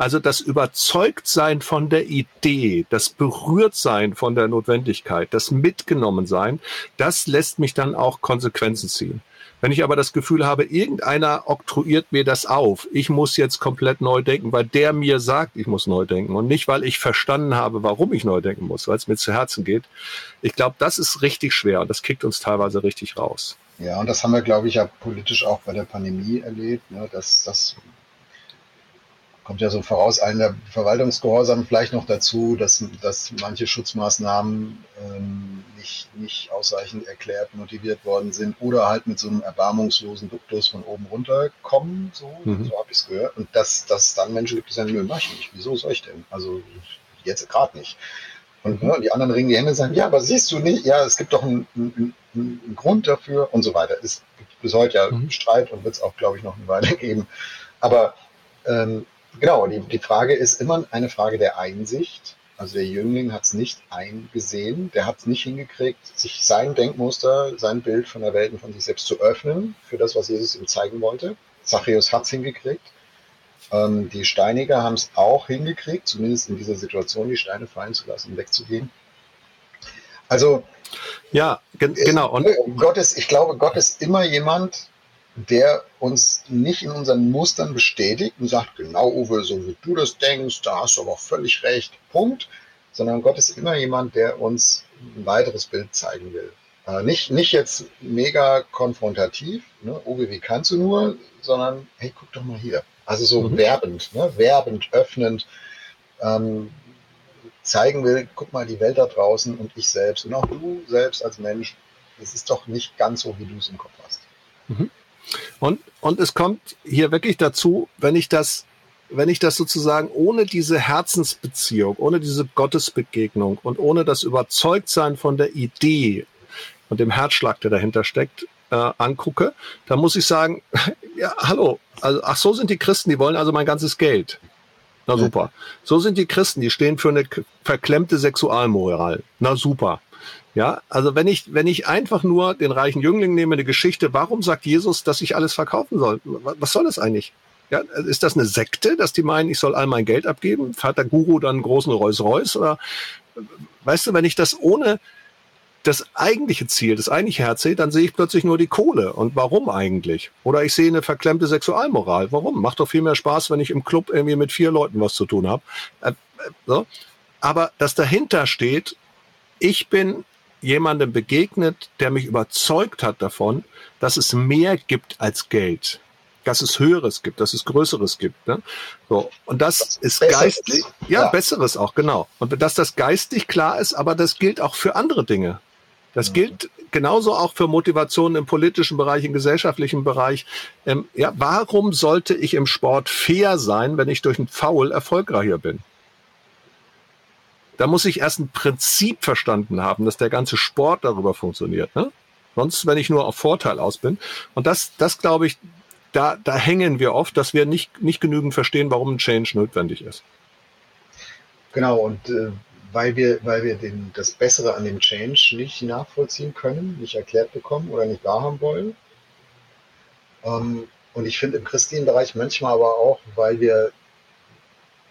Speaker 3: Also das Überzeugtsein von der Idee, das Berührtsein von der Notwendigkeit, das Mitgenommensein, das lässt mich dann auch Konsequenzen ziehen. Wenn ich aber das Gefühl habe, irgendeiner oktroyiert mir das auf, ich muss jetzt komplett neu denken, weil der mir sagt, ich muss neu denken und nicht, weil ich verstanden habe, warum ich neu denken muss, weil es mir zu Herzen geht. Ich glaube, das ist richtig schwer und das kickt uns teilweise richtig raus.
Speaker 2: Ja, und das haben wir, glaube ich, ja politisch auch bei der Pandemie erlebt, ne, dass, dass kommt ja so voraus, der Verwaltungsgehorsam vielleicht noch dazu, dass, dass manche Schutzmaßnahmen ähm, nicht, nicht ausreichend erklärt, motiviert worden sind oder halt mit so einem erbarmungslosen Duktus von oben runter kommen, so, mhm. so habe ich es gehört. Und dass, dass dann Menschen gibt, die sagen, nö, mach ich nicht. Wieso soll ich denn? Also jetzt gerade nicht. Und ne, die anderen ringen die Hände und sagen, ja, aber siehst du nicht, ja, es gibt doch einen, einen, einen Grund dafür und so weiter. Es gibt bis heute ja mhm. Streit und wird es auch, glaube ich, noch eine Weile geben. Aber ähm, Genau, die, die Frage ist immer eine Frage der Einsicht. Also der Jüngling hat es nicht eingesehen, der hat es nicht hingekriegt, sich sein Denkmuster, sein Bild von der Welt und von sich selbst zu öffnen für das, was Jesus ihm zeigen wollte. Zachäus hat es hingekriegt. Ähm, die Steiniger haben es auch hingekriegt, zumindest in dieser Situation die Steine fallen zu lassen und wegzugehen. Also
Speaker 3: ja, genau.
Speaker 2: Und Gott ist, ich glaube, Gott ist immer jemand, der uns nicht in unseren Mustern bestätigt und sagt, genau Uwe, so wie du das denkst, da hast du aber auch völlig recht, Punkt, sondern Gott ist immer jemand, der uns ein weiteres Bild zeigen will. Äh, nicht, nicht jetzt mega konfrontativ, ne? Uwe, wie kannst du nur, sondern hey, guck doch mal hier. Also so mhm. werbend, ne? werbend, öffnend, ähm, zeigen will, guck mal die Welt da draußen und ich selbst und auch du selbst als Mensch, es ist doch nicht ganz so, wie du es im Kopf hast.
Speaker 3: Mhm. Und, und es kommt hier wirklich dazu, wenn ich das, wenn ich das sozusagen ohne diese Herzensbeziehung, ohne diese Gottesbegegnung und ohne das Überzeugtsein von der Idee und dem Herzschlag, der dahinter steckt, äh, angucke, dann muss ich sagen, ja, hallo, also, ach so sind die Christen, die wollen also mein ganzes Geld. Na super. So sind die Christen, die stehen für eine verklemmte Sexualmoral. Na super. Ja, also wenn ich, wenn ich einfach nur den reichen Jüngling nehme, eine Geschichte, warum sagt Jesus, dass ich alles verkaufen soll? Was soll das eigentlich? Ja, ist das eine Sekte, dass die meinen, ich soll all mein Geld abgeben? Fährt der Guru dann einen großen Rolls-Royce? Oder weißt du, wenn ich das ohne das eigentliche Ziel, das eigentliche Herz sehe, dann sehe ich plötzlich nur die Kohle. Und warum eigentlich? Oder ich sehe eine verklemmte Sexualmoral. Warum? Macht doch viel mehr Spaß, wenn ich im Club irgendwie mit vier Leuten was zu tun habe. Äh, äh, so. Aber das dahinter steht, ich bin jemandem begegnet, der mich überzeugt hat davon, dass es mehr gibt als Geld, dass es Höheres gibt, dass es Größeres gibt. Ne? So und das, das ist Besseres. geistlich, ja, ja, Besseres auch genau. Und dass das geistig klar ist, aber das gilt auch für andere Dinge. Das mhm. gilt genauso auch für Motivationen im politischen Bereich, im gesellschaftlichen Bereich. Ähm, ja, warum sollte ich im Sport fair sein, wenn ich durch ein Foul erfolgreicher bin? Da muss ich erst ein Prinzip verstanden haben, dass der ganze Sport darüber funktioniert. Ne? Sonst, wenn ich nur auf Vorteil aus bin. Und das, das glaube ich, da, da hängen wir oft, dass wir nicht, nicht genügend verstehen, warum ein Change notwendig ist.
Speaker 2: Genau, und äh, weil wir, weil wir den, das Bessere an dem Change nicht nachvollziehen können, nicht erklärt bekommen oder nicht wahrhaben wollen. Ähm, und ich finde im christlichen Bereich manchmal aber auch, weil wir,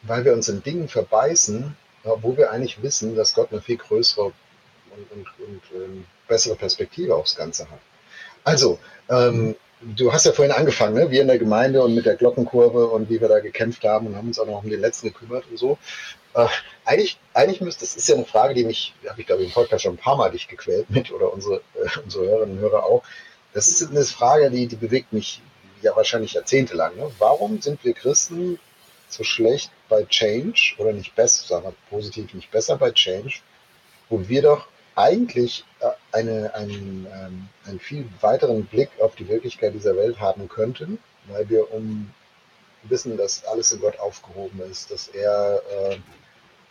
Speaker 2: weil wir uns in Dingen verbeißen, wo wir eigentlich wissen, dass Gott eine viel größere und, und, und ähm, bessere Perspektive aufs Ganze hat. Also, ähm, du hast ja vorhin angefangen, ne? wir in der Gemeinde und mit der Glockenkurve und wie wir da gekämpft haben und haben uns auch noch um den letzten gekümmert und so. Äh, eigentlich, eigentlich müsste, das ist ja eine Frage, die mich, habe ich glaube ich im Podcast schon ein paar Mal dich gequält mit oder unsere, äh, unsere Hörerinnen und Hörer auch. Das ist eine Frage, die, die bewegt mich ja wahrscheinlich jahrzehntelang. Ne? Warum sind wir Christen so schlecht bei Change oder nicht besser, sagen wir positiv, nicht besser bei Change, wo wir doch eigentlich äh, eine, einen, ähm, einen viel weiteren Blick auf die Wirklichkeit dieser Welt haben könnten, weil wir um wissen, dass alles in Gott aufgehoben ist, dass er äh,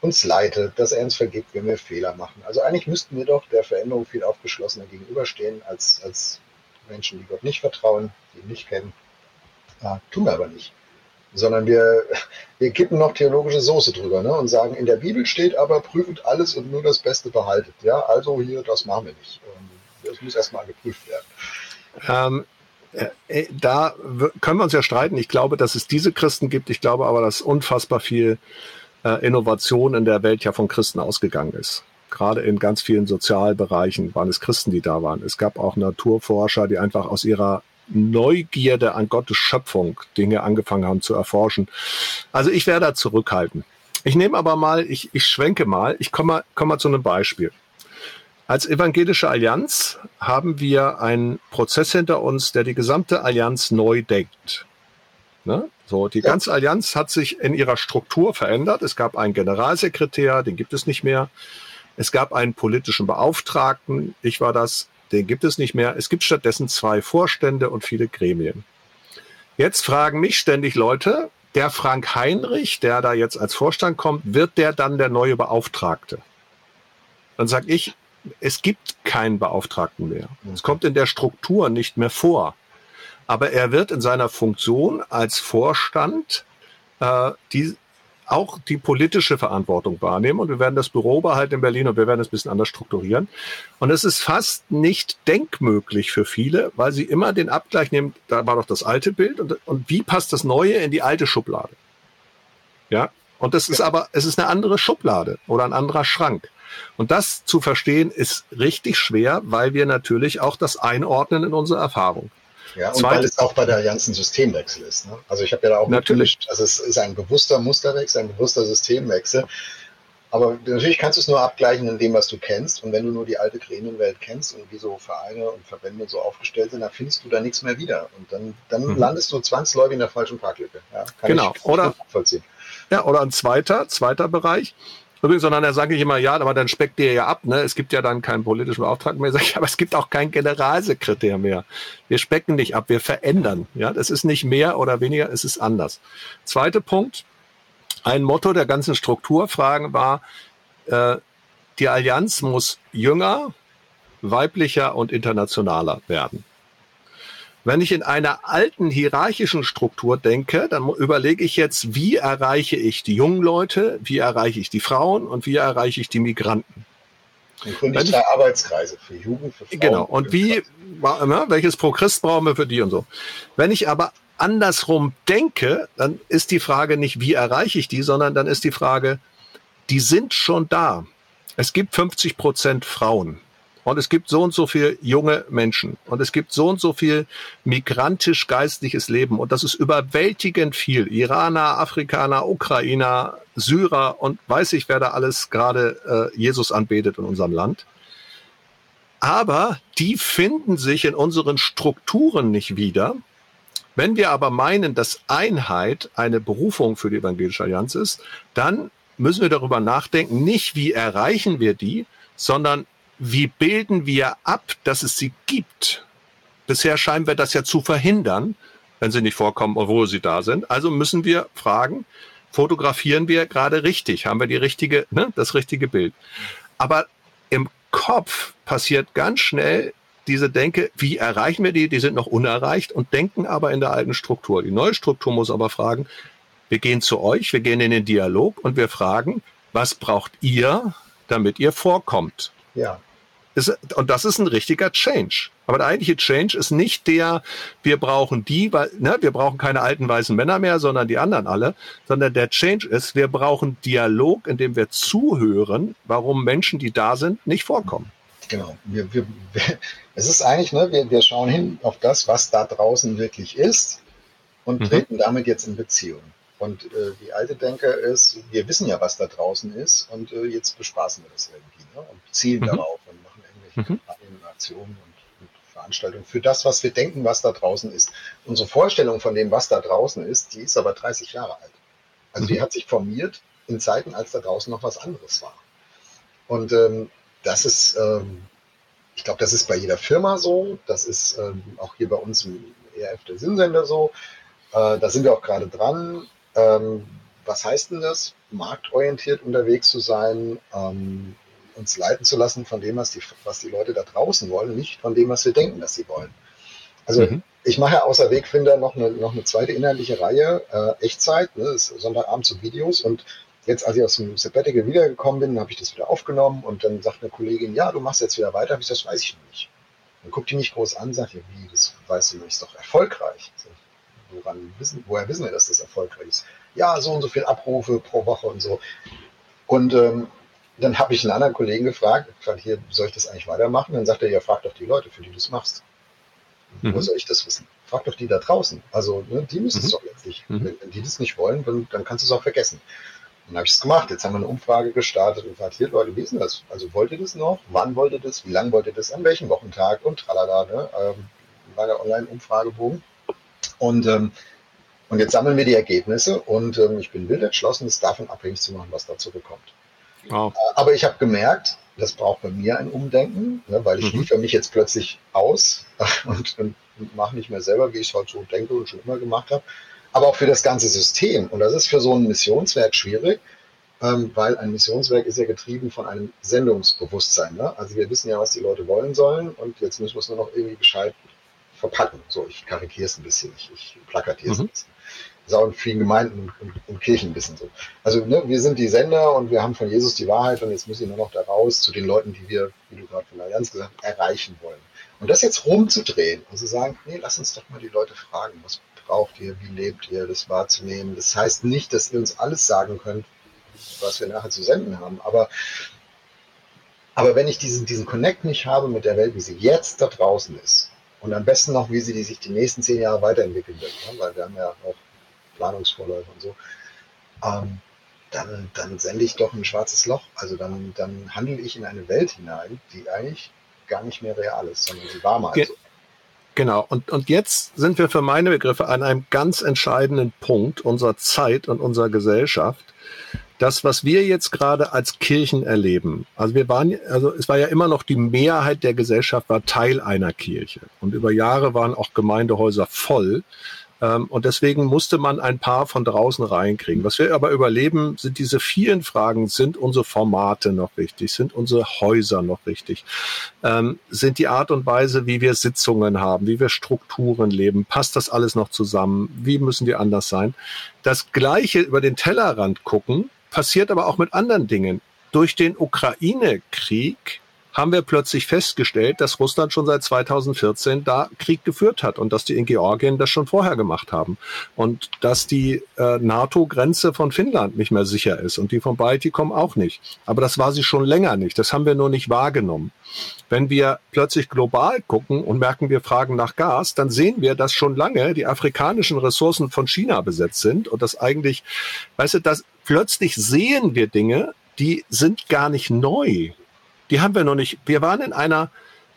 Speaker 2: uns leitet, dass er uns vergibt, wenn wir Fehler machen. Also eigentlich müssten wir doch der Veränderung viel aufgeschlossener gegenüberstehen als, als Menschen, die Gott nicht vertrauen, die ihn nicht kennen. Ja, tun wir aber nicht sondern wir, wir kippen noch theologische Soße drüber ne? und sagen, in der Bibel steht aber, prüft alles und nur das Beste behaltet. Ja, also hier, das machen wir nicht. Das muss erstmal geprüft werden.
Speaker 3: Ähm, äh, äh, da können wir uns ja streiten. Ich glaube, dass es diese Christen gibt. Ich glaube aber, dass unfassbar viel äh, Innovation in der Welt ja von Christen ausgegangen ist. Gerade in ganz vielen Sozialbereichen waren es Christen, die da waren. Es gab auch Naturforscher, die einfach aus ihrer Neugierde an Gottes Schöpfung Dinge angefangen haben zu erforschen. Also ich werde da zurückhalten. Ich nehme aber mal, ich, ich schwenke mal, ich komme mal, komm mal zu einem Beispiel. Als evangelische Allianz haben wir einen Prozess hinter uns, der die gesamte Allianz neu denkt. Ne? So, die ja. ganze Allianz hat sich in ihrer Struktur verändert. Es gab einen Generalsekretär, den gibt es nicht mehr. Es gab einen politischen Beauftragten, ich war das, den gibt es nicht mehr. Es gibt stattdessen zwei Vorstände und viele Gremien. Jetzt fragen mich ständig Leute, der Frank Heinrich, der da jetzt als Vorstand kommt, wird der dann der neue Beauftragte? Dann sage ich, es gibt keinen Beauftragten mehr. Es kommt in der Struktur nicht mehr vor. Aber er wird in seiner Funktion als Vorstand äh, die, auch die politische Verantwortung wahrnehmen. Und wir werden das Büro behalten in Berlin und wir werden es ein bisschen anders strukturieren. Und es ist fast nicht denkmöglich für viele, weil sie immer den Abgleich nehmen, da war doch das alte Bild und, und wie passt das Neue in die alte Schublade? Ja. Und das ist aber, es ist eine andere Schublade oder ein anderer Schrank. Und das zu verstehen ist richtig schwer, weil wir natürlich auch das einordnen in unsere Erfahrung.
Speaker 2: Ja, und Zweite, weil es auch bei der ganzen Systemwechsel ist. Ne? Also ich habe ja da auch
Speaker 3: natürlich,
Speaker 2: also es ist ein bewusster Musterwechsel, ein bewusster Systemwechsel. Aber natürlich kannst du es nur abgleichen in dem, was du kennst. Und wenn du nur die alte Gremienwelt kennst und wie so Vereine und Verbände so aufgestellt sind, dann findest du da nichts mehr wieder. Und dann, dann mhm. landest du zwangsläufig in der falschen Parklücke.
Speaker 3: Ja, genau. oder, ja, oder ein zweiter, zweiter Bereich. Übrigens, sondern da sage ich immer, ja, aber dann speckt ihr ja ab, ne? Es gibt ja dann keinen politischen Beauftragten mehr, sag ich, aber es gibt auch keinen Generalsekretär mehr. Wir specken nicht ab, wir verändern. Ja, das ist nicht mehr oder weniger, es ist anders. Zweiter Punkt, ein Motto der ganzen Strukturfragen war, äh, die Allianz muss jünger, weiblicher und internationaler werden. Wenn ich in einer alten hierarchischen Struktur denke, dann überlege ich jetzt, wie erreiche ich die jungen Leute, wie erreiche ich die Frauen und wie erreiche ich die Migranten.
Speaker 2: Und ich zwei Arbeitskreise für Jugend, für
Speaker 3: Frauen. Genau. Und wie, welches Progress brauchen wir für die und so. Wenn ich aber andersrum denke, dann ist die Frage nicht, wie erreiche ich die, sondern dann ist die Frage, die sind schon da. Es gibt 50 Prozent Frauen. Und es gibt so und so viel junge Menschen. Und es gibt so und so viel migrantisch-geistliches Leben. Und das ist überwältigend viel. Iraner, Afrikaner, Ukrainer, Syrer und weiß ich, wer da alles gerade äh, Jesus anbetet in unserem Land. Aber die finden sich in unseren Strukturen nicht wieder. Wenn wir aber meinen, dass Einheit eine Berufung für die Evangelische Allianz ist, dann müssen wir darüber nachdenken, nicht wie erreichen wir die, sondern wie bilden wir ab, dass es sie gibt? Bisher scheinen wir das ja zu verhindern, wenn sie nicht vorkommen, obwohl sie da sind. Also müssen wir fragen, fotografieren wir gerade richtig? Haben wir die richtige, ne, das richtige Bild? Aber im Kopf passiert ganz schnell diese Denke, wie erreichen wir die? Die sind noch unerreicht und denken aber in der alten Struktur. Die neue Struktur muss aber fragen, wir gehen zu euch, wir gehen in den Dialog und wir fragen, was braucht ihr, damit ihr vorkommt?
Speaker 2: Ja.
Speaker 3: Ist, und das ist ein richtiger Change. Aber der eigentliche Change ist nicht der, wir brauchen die, weil, ne, wir brauchen keine alten weißen Männer mehr, sondern die anderen alle, sondern der Change ist, wir brauchen Dialog, in dem wir zuhören, warum Menschen, die da sind, nicht vorkommen.
Speaker 2: Genau. Wir, wir, wir, es ist eigentlich, ne, wir, wir schauen hin auf das, was da draußen wirklich ist und mhm. treten damit jetzt in Beziehung. Und äh, die alte Denke ist, wir wissen ja, was da draußen ist und äh, jetzt bespaßen wir das irgendwie ne, und zielen mhm. darauf und mhm. Aktionen und, und Veranstaltungen für das, was wir denken, was da draußen ist. Unsere Vorstellung von dem, was da draußen ist, die ist aber 30 Jahre alt. Also mhm. die hat sich formiert in Zeiten, als da draußen noch was anderes war. Und ähm, das ist, ähm, ich glaube, das ist bei jeder Firma so. Das ist ähm, auch hier bei uns im ERF der Sinnsender so. Äh, da sind wir auch gerade dran. Ähm, was heißt denn das? Marktorientiert unterwegs zu sein, ähm, uns leiten zu lassen von dem, was die, was die Leute da draußen wollen, nicht von dem, was wir denken, dass sie wollen. Also mhm. ich mache ja außer Wegfinder noch eine, noch eine zweite inhaltliche Reihe, äh, Echtzeit, ne, ist Sonntagabend zu Videos und jetzt, als ich aus dem Sabbatical wiedergekommen bin, habe ich das wieder aufgenommen und dann sagt eine Kollegin, ja, du machst jetzt wieder weiter, habe ich das weiß ich noch nicht. Dann guckt die mich groß an, sagt, ja, wie, das weißt du nicht, ist doch erfolgreich. So, woran wissen, woher wissen wir, dass das erfolgreich ist? Ja, so und so viel Abrufe pro Woche und so. Und ähm, dann habe ich einen anderen Kollegen gefragt, gefragt, hier, soll ich das eigentlich weitermachen? Dann sagt er, ja, frag doch die Leute, für die du es machst. Mhm. Wo soll ich das wissen? Frag doch die da draußen. Also, ne, die müssen mhm. es doch letztlich. Mhm. Wenn, wenn, die das nicht wollen, dann, dann kannst du es auch vergessen. Und dann habe ich es gemacht. Jetzt haben wir eine Umfrage gestartet und gefragt, hier Leute, wie ist denn das? Also wollt ihr das noch? Wann wollt ihr das? Wie lange wollt ihr das? An welchem Wochentag? Und tralala, ne? Ähm, langer Online-Umfragebogen. Und, ähm, und jetzt sammeln wir die Ergebnisse und ähm, ich bin wild entschlossen, es davon abhängig zu machen, was da zurückkommt. Wow. Aber ich habe gemerkt, das braucht bei mir ein Umdenken, ne, weil ich mhm. liefere mich jetzt plötzlich aus und, und, und mache nicht mehr selber, wie ich es halt so denke und schon immer gemacht habe aber auch für das ganze System. Und das ist für so ein Missionswerk schwierig, ähm, weil ein Missionswerk ist ja getrieben von einem Sendungsbewusstsein. Ne? Also wir wissen ja, was die Leute wollen sollen und jetzt müssen wir es nur noch irgendwie gescheit verpacken. So, ich karikiere es ein bisschen, ich, ich plakatiere es mhm. ein bisschen. Auch in vielen Gemeinden und, und, und Kirchen ein bisschen so. Also ne, wir sind die Sender und wir haben von Jesus die Wahrheit und jetzt müssen wir nur noch da raus zu den Leuten, die wir, wie du gerade von der Allianz gesagt hast, erreichen wollen. Und das jetzt rumzudrehen und zu sagen, nee, lass uns doch mal die Leute fragen, was braucht ihr, wie lebt ihr, das wahrzunehmen. Das heißt nicht, dass ihr uns alles sagen könnt, was wir nachher zu senden haben, aber, aber wenn ich diesen, diesen Connect nicht habe mit der Welt, wie sie jetzt da draußen ist, und am besten noch, wie sie die sich die nächsten zehn Jahre weiterentwickeln wird, ne? weil wir haben ja auch Planungsvorläufe und so, ähm, dann, dann sende ich doch ein schwarzes Loch. Also dann, dann handle ich in eine Welt hinein, die eigentlich gar nicht mehr real ist, sondern sie war mal Ge so.
Speaker 3: Genau. Und, und jetzt sind wir für meine Begriffe an einem ganz entscheidenden Punkt unserer Zeit und unserer Gesellschaft. Das, was wir jetzt gerade als Kirchen erleben, also wir waren, also es war ja immer noch die Mehrheit der Gesellschaft war Teil einer Kirche. Und über Jahre waren auch Gemeindehäuser voll. Ähm, und deswegen musste man ein paar von draußen reinkriegen. Was wir aber überleben, sind diese vielen Fragen. Sind unsere Formate noch wichtig? Sind unsere Häuser noch wichtig? Ähm, sind die Art und Weise, wie wir Sitzungen haben, wie wir Strukturen leben, passt das alles noch zusammen? Wie müssen die anders sein? Das Gleiche über den Tellerrand gucken, passiert aber auch mit anderen Dingen. Durch den Ukraine-Krieg haben wir plötzlich festgestellt, dass Russland schon seit 2014 da Krieg geführt hat und dass die in Georgien das schon vorher gemacht haben und dass die äh, NATO-Grenze von Finnland nicht mehr sicher ist und die von Baltikum auch nicht. Aber das war sie schon länger nicht. Das haben wir nur nicht wahrgenommen. Wenn wir plötzlich global gucken und merken, wir fragen nach Gas, dann sehen wir, dass schon lange die afrikanischen Ressourcen von China besetzt sind und das eigentlich, weißt du, dass plötzlich sehen wir Dinge, die sind gar nicht neu die haben wir noch nicht. Wir waren in einer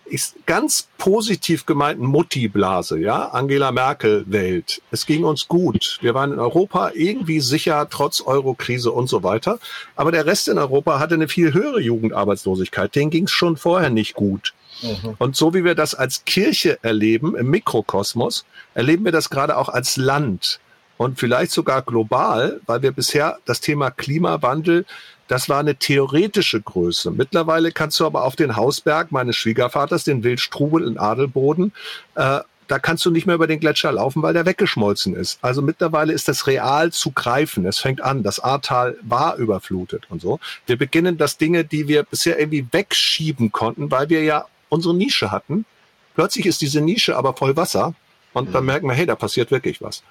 Speaker 3: ist ganz positiv gemeinten Mutti-Blase, ja, Angela Merkel-Welt. Es ging uns gut. Wir waren in Europa irgendwie sicher, trotz Eurokrise und so weiter. Aber der Rest in Europa hatte eine viel höhere Jugendarbeitslosigkeit. Denen ging es schon vorher nicht gut. Mhm. Und so wie wir das als Kirche erleben, im Mikrokosmos, erleben wir das gerade auch als Land und vielleicht sogar global, weil wir bisher das Thema Klimawandel das war eine theoretische Größe. Mittlerweile kannst du aber auf den Hausberg meines Schwiegervaters, den Wildstrubel in Adelboden, äh, da kannst du nicht mehr über den Gletscher laufen, weil der weggeschmolzen ist. Also mittlerweile ist das real zu greifen. Es fängt an, das Ahrtal war überflutet und so. Wir beginnen das Dinge, die wir bisher irgendwie wegschieben konnten, weil wir ja unsere Nische hatten. Plötzlich ist diese Nische aber voll Wasser und dann mhm. merken wir, hey, da passiert wirklich was.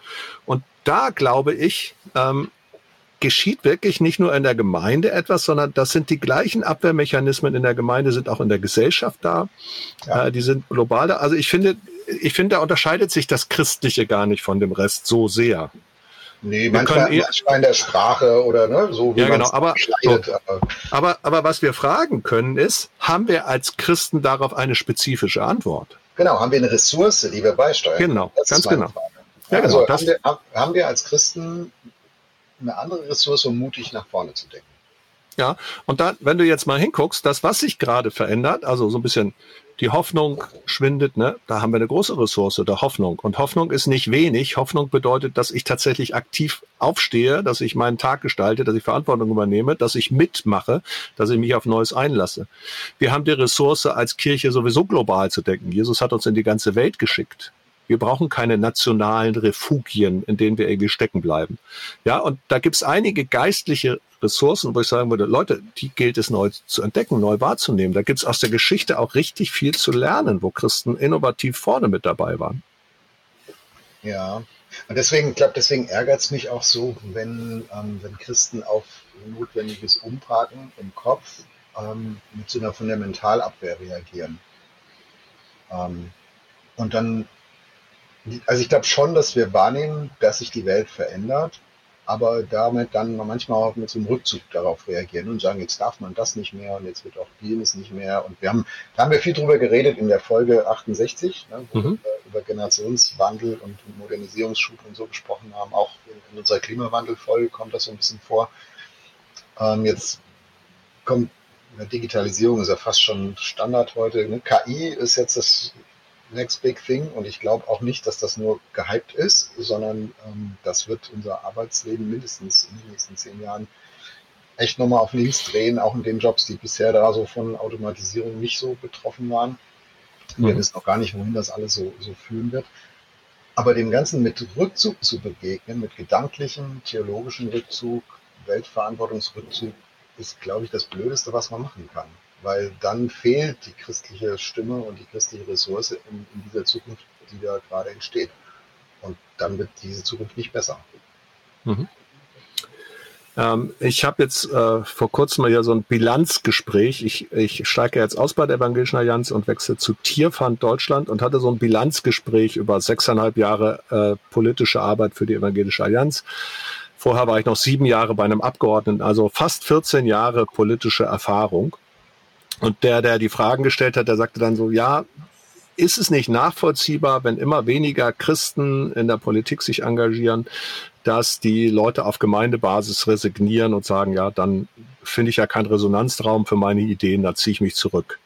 Speaker 3: Und da glaube ich, ähm, geschieht wirklich nicht nur in der Gemeinde etwas, sondern das sind die gleichen Abwehrmechanismen in der Gemeinde, sind auch in der Gesellschaft da. Ja. Äh, die sind global da. Also ich finde, ich finde, da unterscheidet sich das Christliche gar nicht von dem Rest so sehr.
Speaker 2: Nee, manchmal, manchmal in der Sprache oder ne, so
Speaker 3: wie ja, genau. aber, so, aber, aber was wir fragen können ist, haben wir als Christen darauf eine spezifische Antwort?
Speaker 2: Genau, haben wir eine Ressource, die wir beisteuern?
Speaker 3: Genau, das ganz genau.
Speaker 2: Ja, genau. Also haben wir, haben wir als Christen eine andere Ressource, um mutig nach vorne zu denken.
Speaker 3: Ja, und dann, wenn du jetzt mal hinguckst, das, was sich gerade verändert, also so ein bisschen die Hoffnung schwindet, ne? Da haben wir eine große Ressource der Hoffnung. Und Hoffnung ist nicht wenig. Hoffnung bedeutet, dass ich tatsächlich aktiv aufstehe, dass ich meinen Tag gestalte, dass ich Verantwortung übernehme, dass ich mitmache, dass ich mich auf Neues einlasse. Wir haben die Ressource als Kirche sowieso global zu denken. Jesus hat uns in die ganze Welt geschickt. Wir brauchen keine nationalen Refugien, in denen wir irgendwie stecken bleiben. Ja, und da gibt's einige geistliche Ressourcen, wo ich sagen würde, Leute, die gilt es neu zu entdecken, neu wahrzunehmen. Da gibt's aus der Geschichte auch richtig viel zu lernen, wo Christen innovativ vorne mit dabei waren.
Speaker 2: Ja, und deswegen, ich glaube, deswegen ärgert es mich auch so, wenn, ähm, wenn Christen auf notwendiges Umparken im Kopf ähm, mit so einer Fundamentalabwehr reagieren. Ähm, und dann, also ich glaube schon, dass wir wahrnehmen, dass sich die Welt verändert, aber damit dann manchmal auch mit so einem Rückzug darauf reagieren und sagen, jetzt darf man das nicht mehr und jetzt wird auch jenes nicht mehr. Und wir haben, da haben wir viel drüber geredet in der Folge 68, ne, wo mhm. wir über Generationswandel und Modernisierungsschub und so gesprochen haben. Auch in, unserer Klimawandelfolge kommt das so ein bisschen vor. Ähm, jetzt kommt Digitalisierung ist ja fast schon Standard heute. Ne? KI ist jetzt das next big thing und ich glaube auch nicht, dass das nur gehypt ist, sondern ähm, das wird unser Arbeitsleben mindestens in den nächsten zehn Jahren echt nochmal auf links drehen, auch in den Jobs, die bisher da so von Automatisierung nicht so betroffen waren. Mhm. Wir wissen auch gar nicht, wohin das alles so, so führen wird. Aber dem Ganzen mit Rückzug zu begegnen, mit gedanklichem, theologischem Rückzug, Weltverantwortungsrückzug, ist, glaube ich, das Blödeste, was man machen kann weil dann fehlt die christliche Stimme und die christliche Ressource in, in dieser Zukunft, die da gerade entsteht. Und dann wird diese Zukunft nicht besser.
Speaker 3: Mhm. Ähm, ich habe jetzt äh, vor kurzem mal ja so ein Bilanzgespräch. Ich, ich steige jetzt aus bei der Evangelischen Allianz und wechsle zu Tierfand Deutschland und hatte so ein Bilanzgespräch über sechseinhalb Jahre äh, politische Arbeit für die Evangelische Allianz. Vorher war ich noch sieben Jahre bei einem Abgeordneten, also fast 14 Jahre politische Erfahrung. Und der, der die Fragen gestellt hat, der sagte dann so, ja, ist es nicht nachvollziehbar, wenn immer weniger Christen in der Politik sich engagieren, dass die Leute auf Gemeindebasis resignieren und sagen, ja, dann finde ich ja keinen Resonanzraum für meine Ideen, da ziehe ich mich zurück.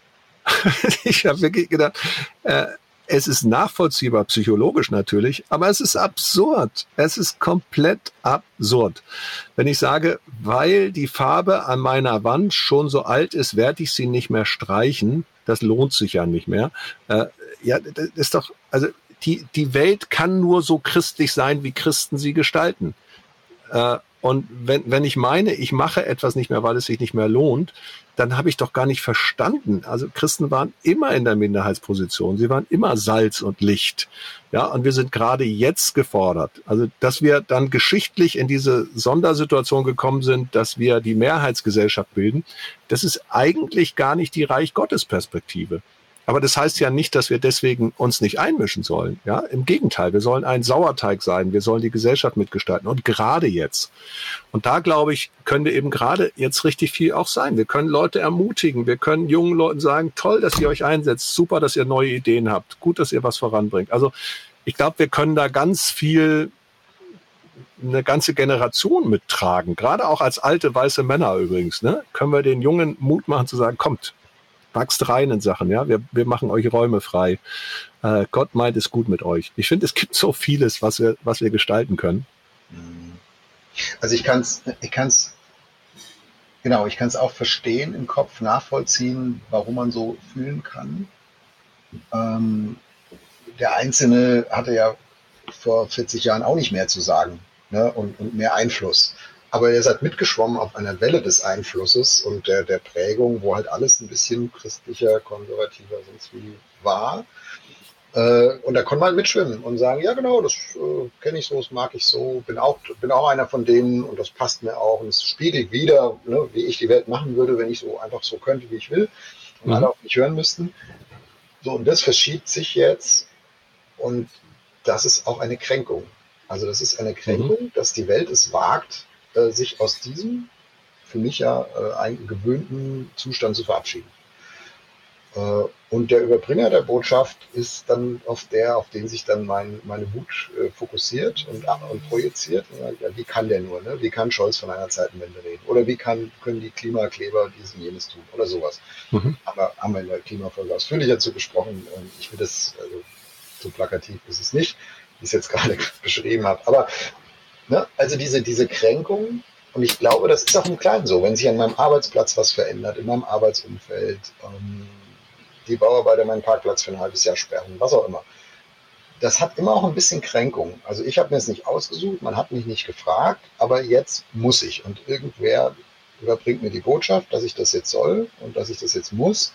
Speaker 3: ich habe wirklich gedacht, äh, es ist nachvollziehbar, psychologisch natürlich, aber es ist absurd. Es ist komplett absurd. Wenn ich sage, weil die Farbe an meiner Wand schon so alt ist, werde ich sie nicht mehr streichen, das lohnt sich ja nicht mehr. Äh, ja, das ist doch, also die, die Welt kann nur so christlich sein, wie Christen sie gestalten. Äh, und wenn, wenn ich meine, ich mache etwas nicht mehr, weil es sich nicht mehr lohnt, dann habe ich doch gar nicht verstanden. Also Christen waren immer in der Minderheitsposition. Sie waren immer Salz und Licht. Ja, und wir sind gerade jetzt gefordert. Also, dass wir dann geschichtlich in diese Sondersituation gekommen sind, dass wir die Mehrheitsgesellschaft bilden, das ist eigentlich gar nicht die Reich Gottes Perspektive. Aber das heißt ja nicht, dass wir deswegen uns nicht einmischen sollen. Ja, im Gegenteil, wir sollen ein Sauerteig sein. Wir sollen die Gesellschaft mitgestalten und gerade jetzt. Und da glaube ich, könnte eben gerade jetzt richtig viel auch sein. Wir können Leute ermutigen. Wir können jungen Leuten sagen, toll, dass ihr euch einsetzt. Super, dass ihr neue Ideen habt. Gut, dass ihr was voranbringt. Also ich glaube, wir können da ganz viel eine ganze Generation mittragen, gerade auch als alte weiße Männer übrigens, ne? können wir den Jungen Mut machen zu sagen, kommt, wachst rein in Sachen, ja. Wir, wir machen euch Räume frei. Äh, Gott meint es gut mit euch. Ich finde, es gibt so vieles, was wir, was wir gestalten können.
Speaker 2: Also ich kann es, ich kann's, genau, ich kann es auch verstehen im Kopf, nachvollziehen, warum man so fühlen kann. Ähm, der Einzelne hatte ja vor 40 Jahren auch nicht mehr zu sagen ne, und, und mehr Einfluss. Aber ihr seid mitgeschwommen auf einer Welle des Einflusses und der, der Prägung, wo halt alles ein bisschen christlicher, konservativer, sonst wie war. Äh, und da konnte man halt mitschwimmen und sagen, ja genau, das äh, kenne ich so, das mag ich so, bin auch, bin auch einer von denen und das passt mir auch und es spiegelt wieder, ne, wie ich die Welt machen würde, wenn ich so einfach so könnte, wie ich will und mhm. alle auf mich hören müssten. So, und das verschiebt sich jetzt und das ist auch eine Kränkung. Also das ist eine Kränkung, mhm. dass die Welt es wagt, äh, sich aus diesem für mich ja äh, einen gewöhnten Zustand zu verabschieden. Äh, und der Überbringer der Botschaft ist dann auf der, auf den sich dann mein, meine Wut äh, fokussiert und, und projiziert. Ja, wie kann der nur? Ne? Wie kann Scholz von einer Zeitenwende reden? Oder wie kann, können die Klimakleber dies und jenes tun? Oder sowas. Mhm. Aber haben wir in der Klimafolge ausführlicher zu gesprochen. Ich will das, also, so plakativ ist es nicht, wie ich es jetzt gerade beschrieben habe. Aber Ne? Also diese, diese Kränkung, und ich glaube, das ist auch im Kleinen so, wenn sich an meinem Arbeitsplatz was verändert, in meinem Arbeitsumfeld, ähm, die Bauarbeiter meinen Parkplatz für ein halbes Jahr sperren, was auch immer, das hat immer auch ein bisschen Kränkung. Also ich habe mir das nicht ausgesucht, man hat mich nicht gefragt, aber jetzt muss ich. Und irgendwer überbringt mir die Botschaft, dass ich das jetzt soll und dass ich das jetzt muss.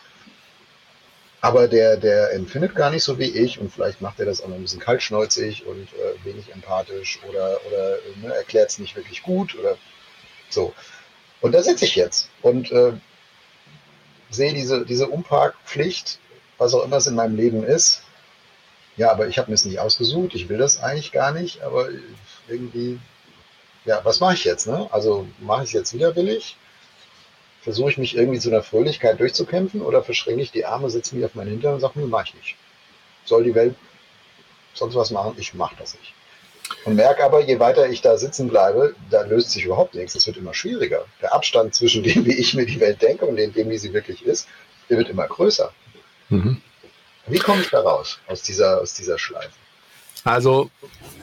Speaker 2: Aber der, der empfindet gar nicht so wie ich und vielleicht macht er das auch noch ein bisschen kaltschnäuzig und äh, wenig empathisch oder, oder ne, erklärt es nicht wirklich gut oder so. Und da sitze ich jetzt und äh, sehe diese, diese Umparkpflicht, was auch immer es in meinem Leben ist. Ja, aber ich habe mir es nicht ausgesucht, ich will das eigentlich gar nicht, aber irgendwie, ja, was mache ich jetzt? Ne? Also mache ich es jetzt widerwillig? Versuche ich mich irgendwie zu einer Fröhlichkeit durchzukämpfen oder verschränke ich die Arme, setze mich auf meinen Hintern und sage, nee, mache ich nicht. Soll die Welt sonst was machen? Ich mache das nicht. Und merke aber, je weiter ich da sitzen bleibe, da löst sich überhaupt nichts. Es wird immer schwieriger. Der Abstand zwischen dem, wie ich mir die Welt denke und dem, wie sie wirklich ist, der wird immer größer. Mhm. Wie komme ich da raus aus dieser, aus dieser Schleife?
Speaker 3: Also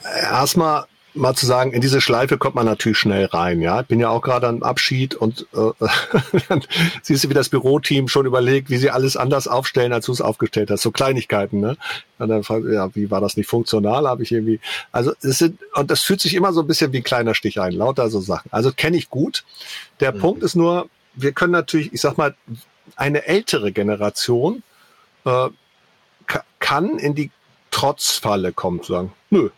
Speaker 3: erstmal mal zu sagen, in diese Schleife kommt man natürlich schnell rein. Ja, ich bin ja auch gerade am Abschied und äh, dann siehst du, wie das Büroteam schon überlegt, wie sie alles anders aufstellen, als du es aufgestellt hast. So Kleinigkeiten, ne? Und dann fragt, ja, wie war das nicht funktional? Habe ich irgendwie, also es sind und das fühlt sich immer so ein bisschen wie ein kleiner Stich ein, lauter so Sachen. Also kenne ich gut. Der mhm. Punkt ist nur, wir können natürlich, ich sag mal, eine ältere Generation äh, kann in die Trotzfalle kommen, zu sagen, nö,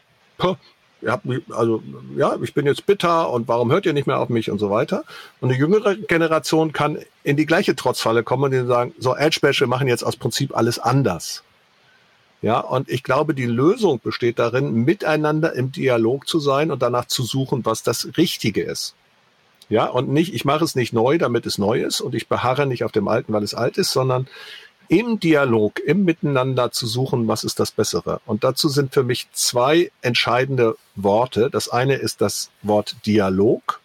Speaker 3: ja, also ja, ich bin jetzt bitter und warum hört ihr nicht mehr auf mich und so weiter. Und eine jüngere Generation kann in die gleiche Trotzfalle kommen und die sagen, so Edge wir machen jetzt aus Prinzip alles anders. Ja, und ich glaube, die Lösung besteht darin, miteinander im Dialog zu sein und danach zu suchen, was das Richtige ist. Ja, und nicht, ich mache es nicht neu, damit es neu ist und ich beharre nicht auf dem Alten, weil es alt ist, sondern im Dialog, im Miteinander zu suchen, was ist das Bessere. Und dazu sind für mich zwei entscheidende Worte. Das eine ist das Wort Dialog.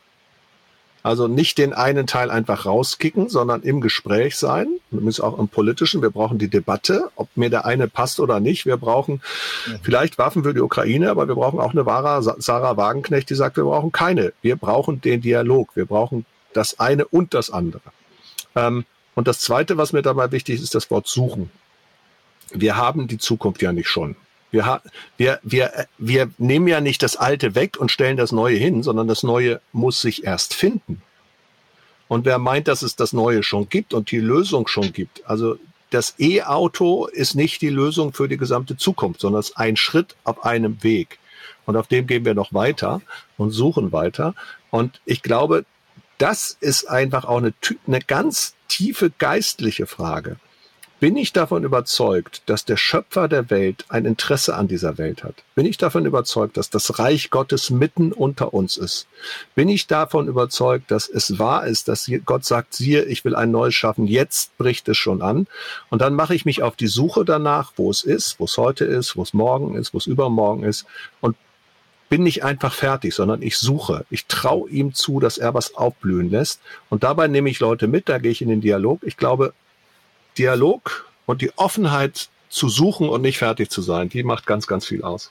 Speaker 3: Also nicht den einen Teil einfach rauskicken, sondern im Gespräch sein. Wir müssen auch im Politischen. Wir brauchen die Debatte, ob mir der eine passt oder nicht. Wir brauchen mhm. vielleicht Waffen für die Ukraine, aber wir brauchen auch eine wahre Sarah Wagenknecht, die sagt, wir brauchen keine. Wir brauchen den Dialog. Wir brauchen das eine und das andere. Ähm, und das Zweite, was mir dabei wichtig ist, ist das Wort suchen. Wir haben die Zukunft ja nicht schon. Wir, wir, wir, wir nehmen ja nicht das Alte weg und stellen das Neue hin, sondern das Neue muss sich erst finden. Und wer meint, dass es das Neue schon gibt und die Lösung schon gibt, also das E-Auto ist nicht die Lösung für die gesamte Zukunft, sondern es ist ein Schritt auf einem Weg. Und auf dem gehen wir noch weiter und suchen weiter. Und ich glaube, das ist einfach auch eine, eine ganz tiefe geistliche Frage. Bin ich davon überzeugt, dass der Schöpfer der Welt ein Interesse an dieser Welt hat? Bin ich davon überzeugt, dass das Reich Gottes mitten unter uns ist? Bin ich davon überzeugt, dass es wahr ist, dass Gott sagt, siehe, ich will ein neues schaffen, jetzt bricht es schon an. Und dann mache ich mich auf die Suche danach, wo es ist, wo es heute ist, wo es morgen ist, wo es übermorgen ist und bin nicht einfach fertig, sondern ich suche. Ich traue ihm zu, dass er was aufblühen lässt. Und dabei nehme ich Leute mit, da gehe ich in den Dialog. Ich glaube, Dialog und die Offenheit zu suchen und nicht fertig zu sein, die macht ganz, ganz viel aus.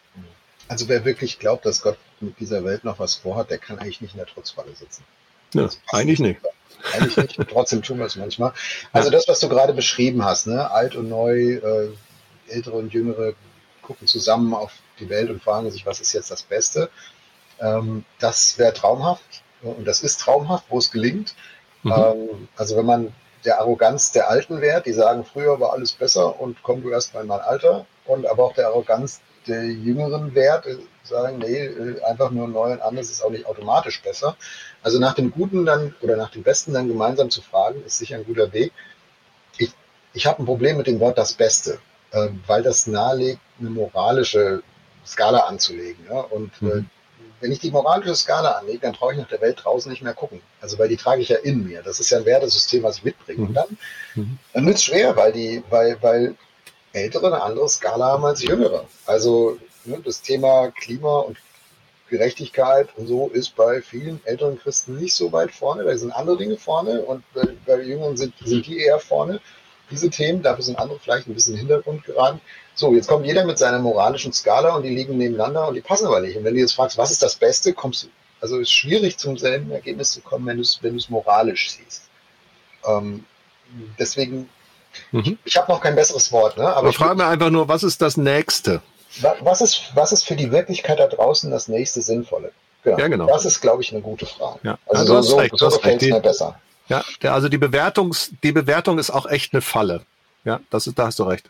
Speaker 2: Also wer wirklich glaubt, dass Gott mit dieser Welt noch was vorhat, der kann eigentlich nicht in der Trotzfalle sitzen.
Speaker 3: Ja, eigentlich nicht.
Speaker 2: Eigentlich nicht, trotzdem tun wir es manchmal. Also das, was du gerade beschrieben hast, ne? alt und neu, äh, ältere und jüngere gucken zusammen auf die Welt und fragen sich, was ist jetzt das Beste. Ähm, das wäre traumhaft und das ist traumhaft, wo es gelingt. Mhm. Ähm, also wenn man der Arroganz der Alten wäre, die sagen, früher war alles besser und komm du erst mal in mein Alter. Und aber auch der Arroganz der Jüngeren Wert, sagen, nee, einfach nur neu und anders ist auch nicht automatisch besser. Also nach dem Guten dann oder nach dem Besten dann gemeinsam zu fragen, ist sicher ein guter Weg. Ich, ich habe ein Problem mit dem Wort das Beste, äh, weil das nahelegt, eine moralische Skala anzulegen. Ja? Und äh, mhm. äh, wenn ich die moralische Skala anlege, dann traue ich nach der Welt draußen nicht mehr gucken. Also weil die trage ich ja in mir. Das ist ja ein Wertesystem, was ich mitbringe. Mhm. Und dann, mhm. dann wird es schwer, weil die, weil, weil Ältere eine andere Skala haben als Jüngere. Also ne, das Thema Klima und Gerechtigkeit und so ist bei vielen älteren Christen nicht so weit vorne. Da sind andere Dinge vorne und bei, bei Jüngeren sind, sind die eher vorne. Diese Themen, dafür sind andere vielleicht ein bisschen in den Hintergrund geraten. So, jetzt kommt jeder mit seiner moralischen Skala und die liegen nebeneinander und die passen aber nicht. Und wenn du jetzt fragst, was ist das Beste, kommst du, also ist schwierig zum selben Ergebnis zu kommen, wenn du es wenn moralisch siehst. Ähm, deswegen, mhm. ich, ich habe noch kein besseres Wort. Ne?
Speaker 3: Aber, aber ich frage mir einfach nur, was ist das Nächste?
Speaker 2: Was ist, was ist für die Wirklichkeit da draußen das nächste Sinnvolle?
Speaker 3: Genau. Ja, genau.
Speaker 2: Das ist, glaube ich, eine gute Frage.
Speaker 3: Ja.
Speaker 2: Also,
Speaker 3: also so,
Speaker 2: recht, so gefällt es mir besser.
Speaker 3: Ja, der, also die, Bewertungs, die Bewertung ist auch echt eine Falle. Ja, das ist, da hast du recht.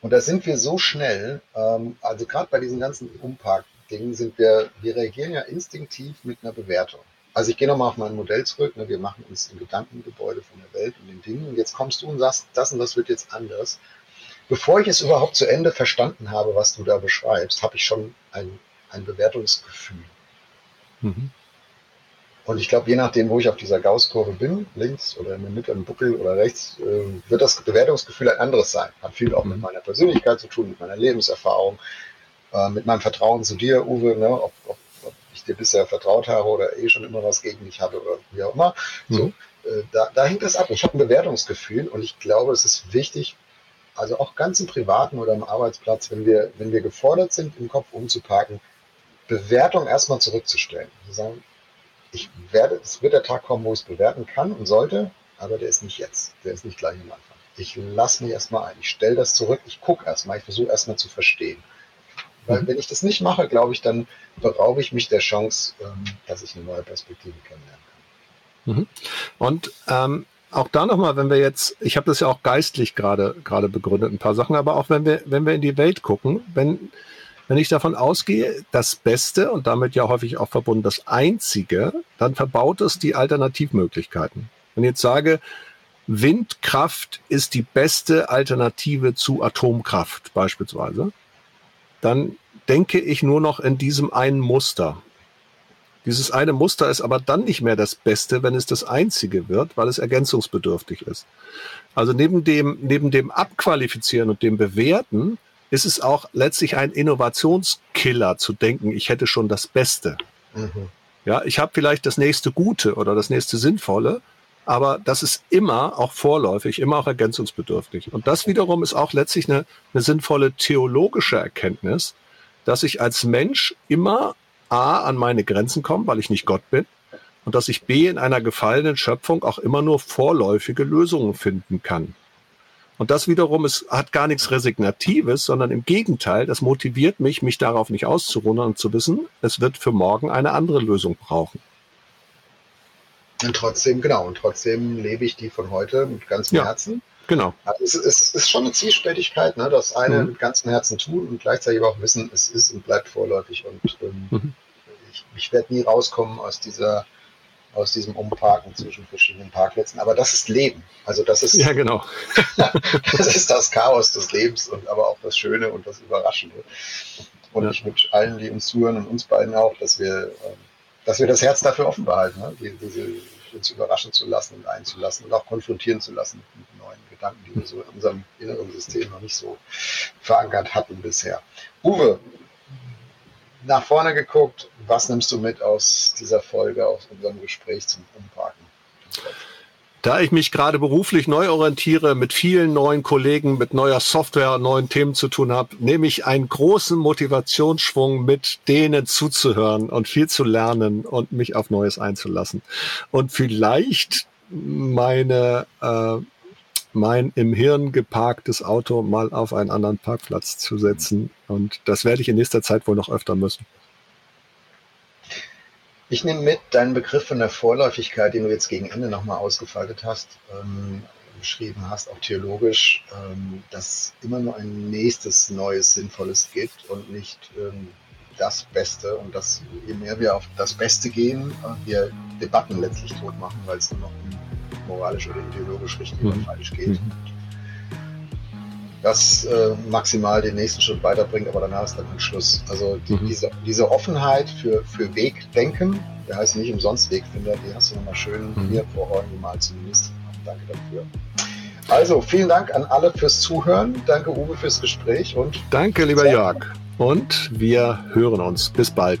Speaker 2: Und da sind wir so schnell, ähm, also gerade bei diesen ganzen Umpark-Dingen sind wir, wir reagieren ja instinktiv mit einer Bewertung. Also ich gehe nochmal auf mein Modell zurück. Ne? Wir machen uns ein Gedankengebäude von der Welt und den Dingen. Und jetzt kommst du und sagst, das und das wird jetzt anders. Bevor ich es überhaupt zu Ende verstanden habe, was du da beschreibst, habe ich schon ein, ein Bewertungsgefühl. Mhm. Und ich glaube, je nachdem, wo ich auf dieser Gaußkurve bin, links oder in der Mitte im Buckel oder rechts, äh, wird das Bewertungsgefühl ein anderes sein. Hat viel auch mhm. mit meiner Persönlichkeit zu tun, mit meiner Lebenserfahrung, äh, mit meinem Vertrauen zu dir, Uwe, ne? ob, ob, ob, ich dir bisher vertraut habe oder eh schon immer was gegen dich habe oder wie auch immer. Mhm. So, äh, da, da hängt das ab. Ich habe ein Bewertungsgefühl und ich glaube, es ist wichtig, also auch ganz im Privaten oder am Arbeitsplatz, wenn wir, wenn wir gefordert sind, im Kopf umzuparken, Bewertung erstmal zurückzustellen. Wir sagen, ich werde, es wird der Tag kommen, wo ich es bewerten kann und sollte, aber der ist nicht jetzt. Der ist nicht gleich am Anfang. Ich lasse mich erstmal ein. Ich stelle das zurück. Ich gucke erstmal. Ich versuche erstmal zu verstehen. Weil mhm. wenn ich das nicht mache, glaube ich, dann beraube ich mich der Chance, ähm, dass ich eine neue Perspektive kennenlernen kann.
Speaker 3: Mhm. Und ähm, auch da nochmal, wenn wir jetzt, ich habe das ja auch geistlich gerade gerade begründet, ein paar Sachen, aber auch wenn wir, wenn wir in die Welt gucken, wenn wenn ich davon ausgehe, das Beste und damit ja häufig auch verbunden das Einzige, dann verbaut es die Alternativmöglichkeiten. Wenn ich jetzt sage, Windkraft ist die beste Alternative zu Atomkraft beispielsweise, dann denke ich nur noch in diesem einen Muster. Dieses eine Muster ist aber dann nicht mehr das Beste, wenn es das einzige wird, weil es ergänzungsbedürftig ist. Also neben dem, neben dem Abqualifizieren und dem Bewerten ist es auch letztlich ein Innovationskiller zu denken, ich hätte schon das Beste. Mhm. Ja, ich habe vielleicht das nächste Gute oder das nächste Sinnvolle, aber das ist immer auch vorläufig, immer auch ergänzungsbedürftig. Und das wiederum ist auch letztlich eine, eine sinnvolle theologische Erkenntnis, dass ich als Mensch immer A an meine Grenzen komme, weil ich nicht Gott bin, und dass ich B in einer gefallenen Schöpfung auch immer nur vorläufige Lösungen finden kann. Und das wiederum ist, hat gar nichts Resignatives, sondern im Gegenteil, das motiviert mich, mich darauf nicht auszuruhen und zu wissen, es wird für morgen eine andere Lösung brauchen.
Speaker 2: Und trotzdem, genau, und trotzdem lebe ich die von heute mit ganzem
Speaker 3: ja,
Speaker 2: Herzen.
Speaker 3: Genau.
Speaker 2: Also es, ist, es ist schon eine Zielständigkeit, ne, das eine mhm. mit ganzem Herzen tun und gleichzeitig auch wissen, es ist und bleibt vorläufig. Und ähm, mhm. ich, ich werde nie rauskommen aus dieser aus diesem Umparken zwischen verschiedenen Parkplätzen. Aber das ist Leben. Also das ist,
Speaker 3: ja, genau.
Speaker 2: das ist das Chaos des Lebens und aber auch das Schöne und das Überraschende. Und ja. ich wünsche allen, die uns zuhören und uns beiden auch, dass wir, ähm, dass wir das Herz dafür offen behalten, ne? die, diese, uns überraschen zu lassen und einzulassen und auch konfrontieren zu lassen mit neuen Gedanken, die wir so in unserem inneren System noch nicht so verankert hatten bisher. Uwe, nach vorne geguckt, was nimmst du mit aus dieser Folge, aus unserem Gespräch zum Umparken?
Speaker 3: Da ich mich gerade beruflich neu orientiere, mit vielen neuen Kollegen, mit neuer Software, neuen Themen zu tun habe, nehme ich einen großen Motivationsschwung mit, denen zuzuhören und viel zu lernen und mich auf Neues einzulassen. Und vielleicht meine äh, mein im Hirn geparktes Auto mal auf einen anderen Parkplatz zu setzen. Und das werde ich in nächster Zeit wohl noch öfter müssen.
Speaker 2: Ich nehme mit deinen Begriff von der Vorläufigkeit, den du jetzt gegen Ende nochmal ausgefaltet hast, ähm, beschrieben hast, auch theologisch, ähm, dass immer nur ein nächstes Neues Sinnvolles gibt und nicht ähm, das Beste. Und dass je mehr wir auf das Beste gehen, äh, wir Debatten letztlich tot machen, weil es nur noch um moralisch oder ideologisch richtig mhm. oder falsch geht. Mhm. Das äh, maximal den nächsten Schritt weiterbringt, aber danach ist dann ein Schluss. Also die, mhm. diese, diese Offenheit für, für Wegdenken, der heißt nicht umsonst Wegfinder, die hast du nochmal schön mhm. hier vor Augen gemalt zumindest. Danke dafür. Also, vielen Dank an alle fürs Zuhören. Danke, Uwe, fürs Gespräch und.
Speaker 3: Danke, lieber Jörg. Und wir hören uns. Bis bald.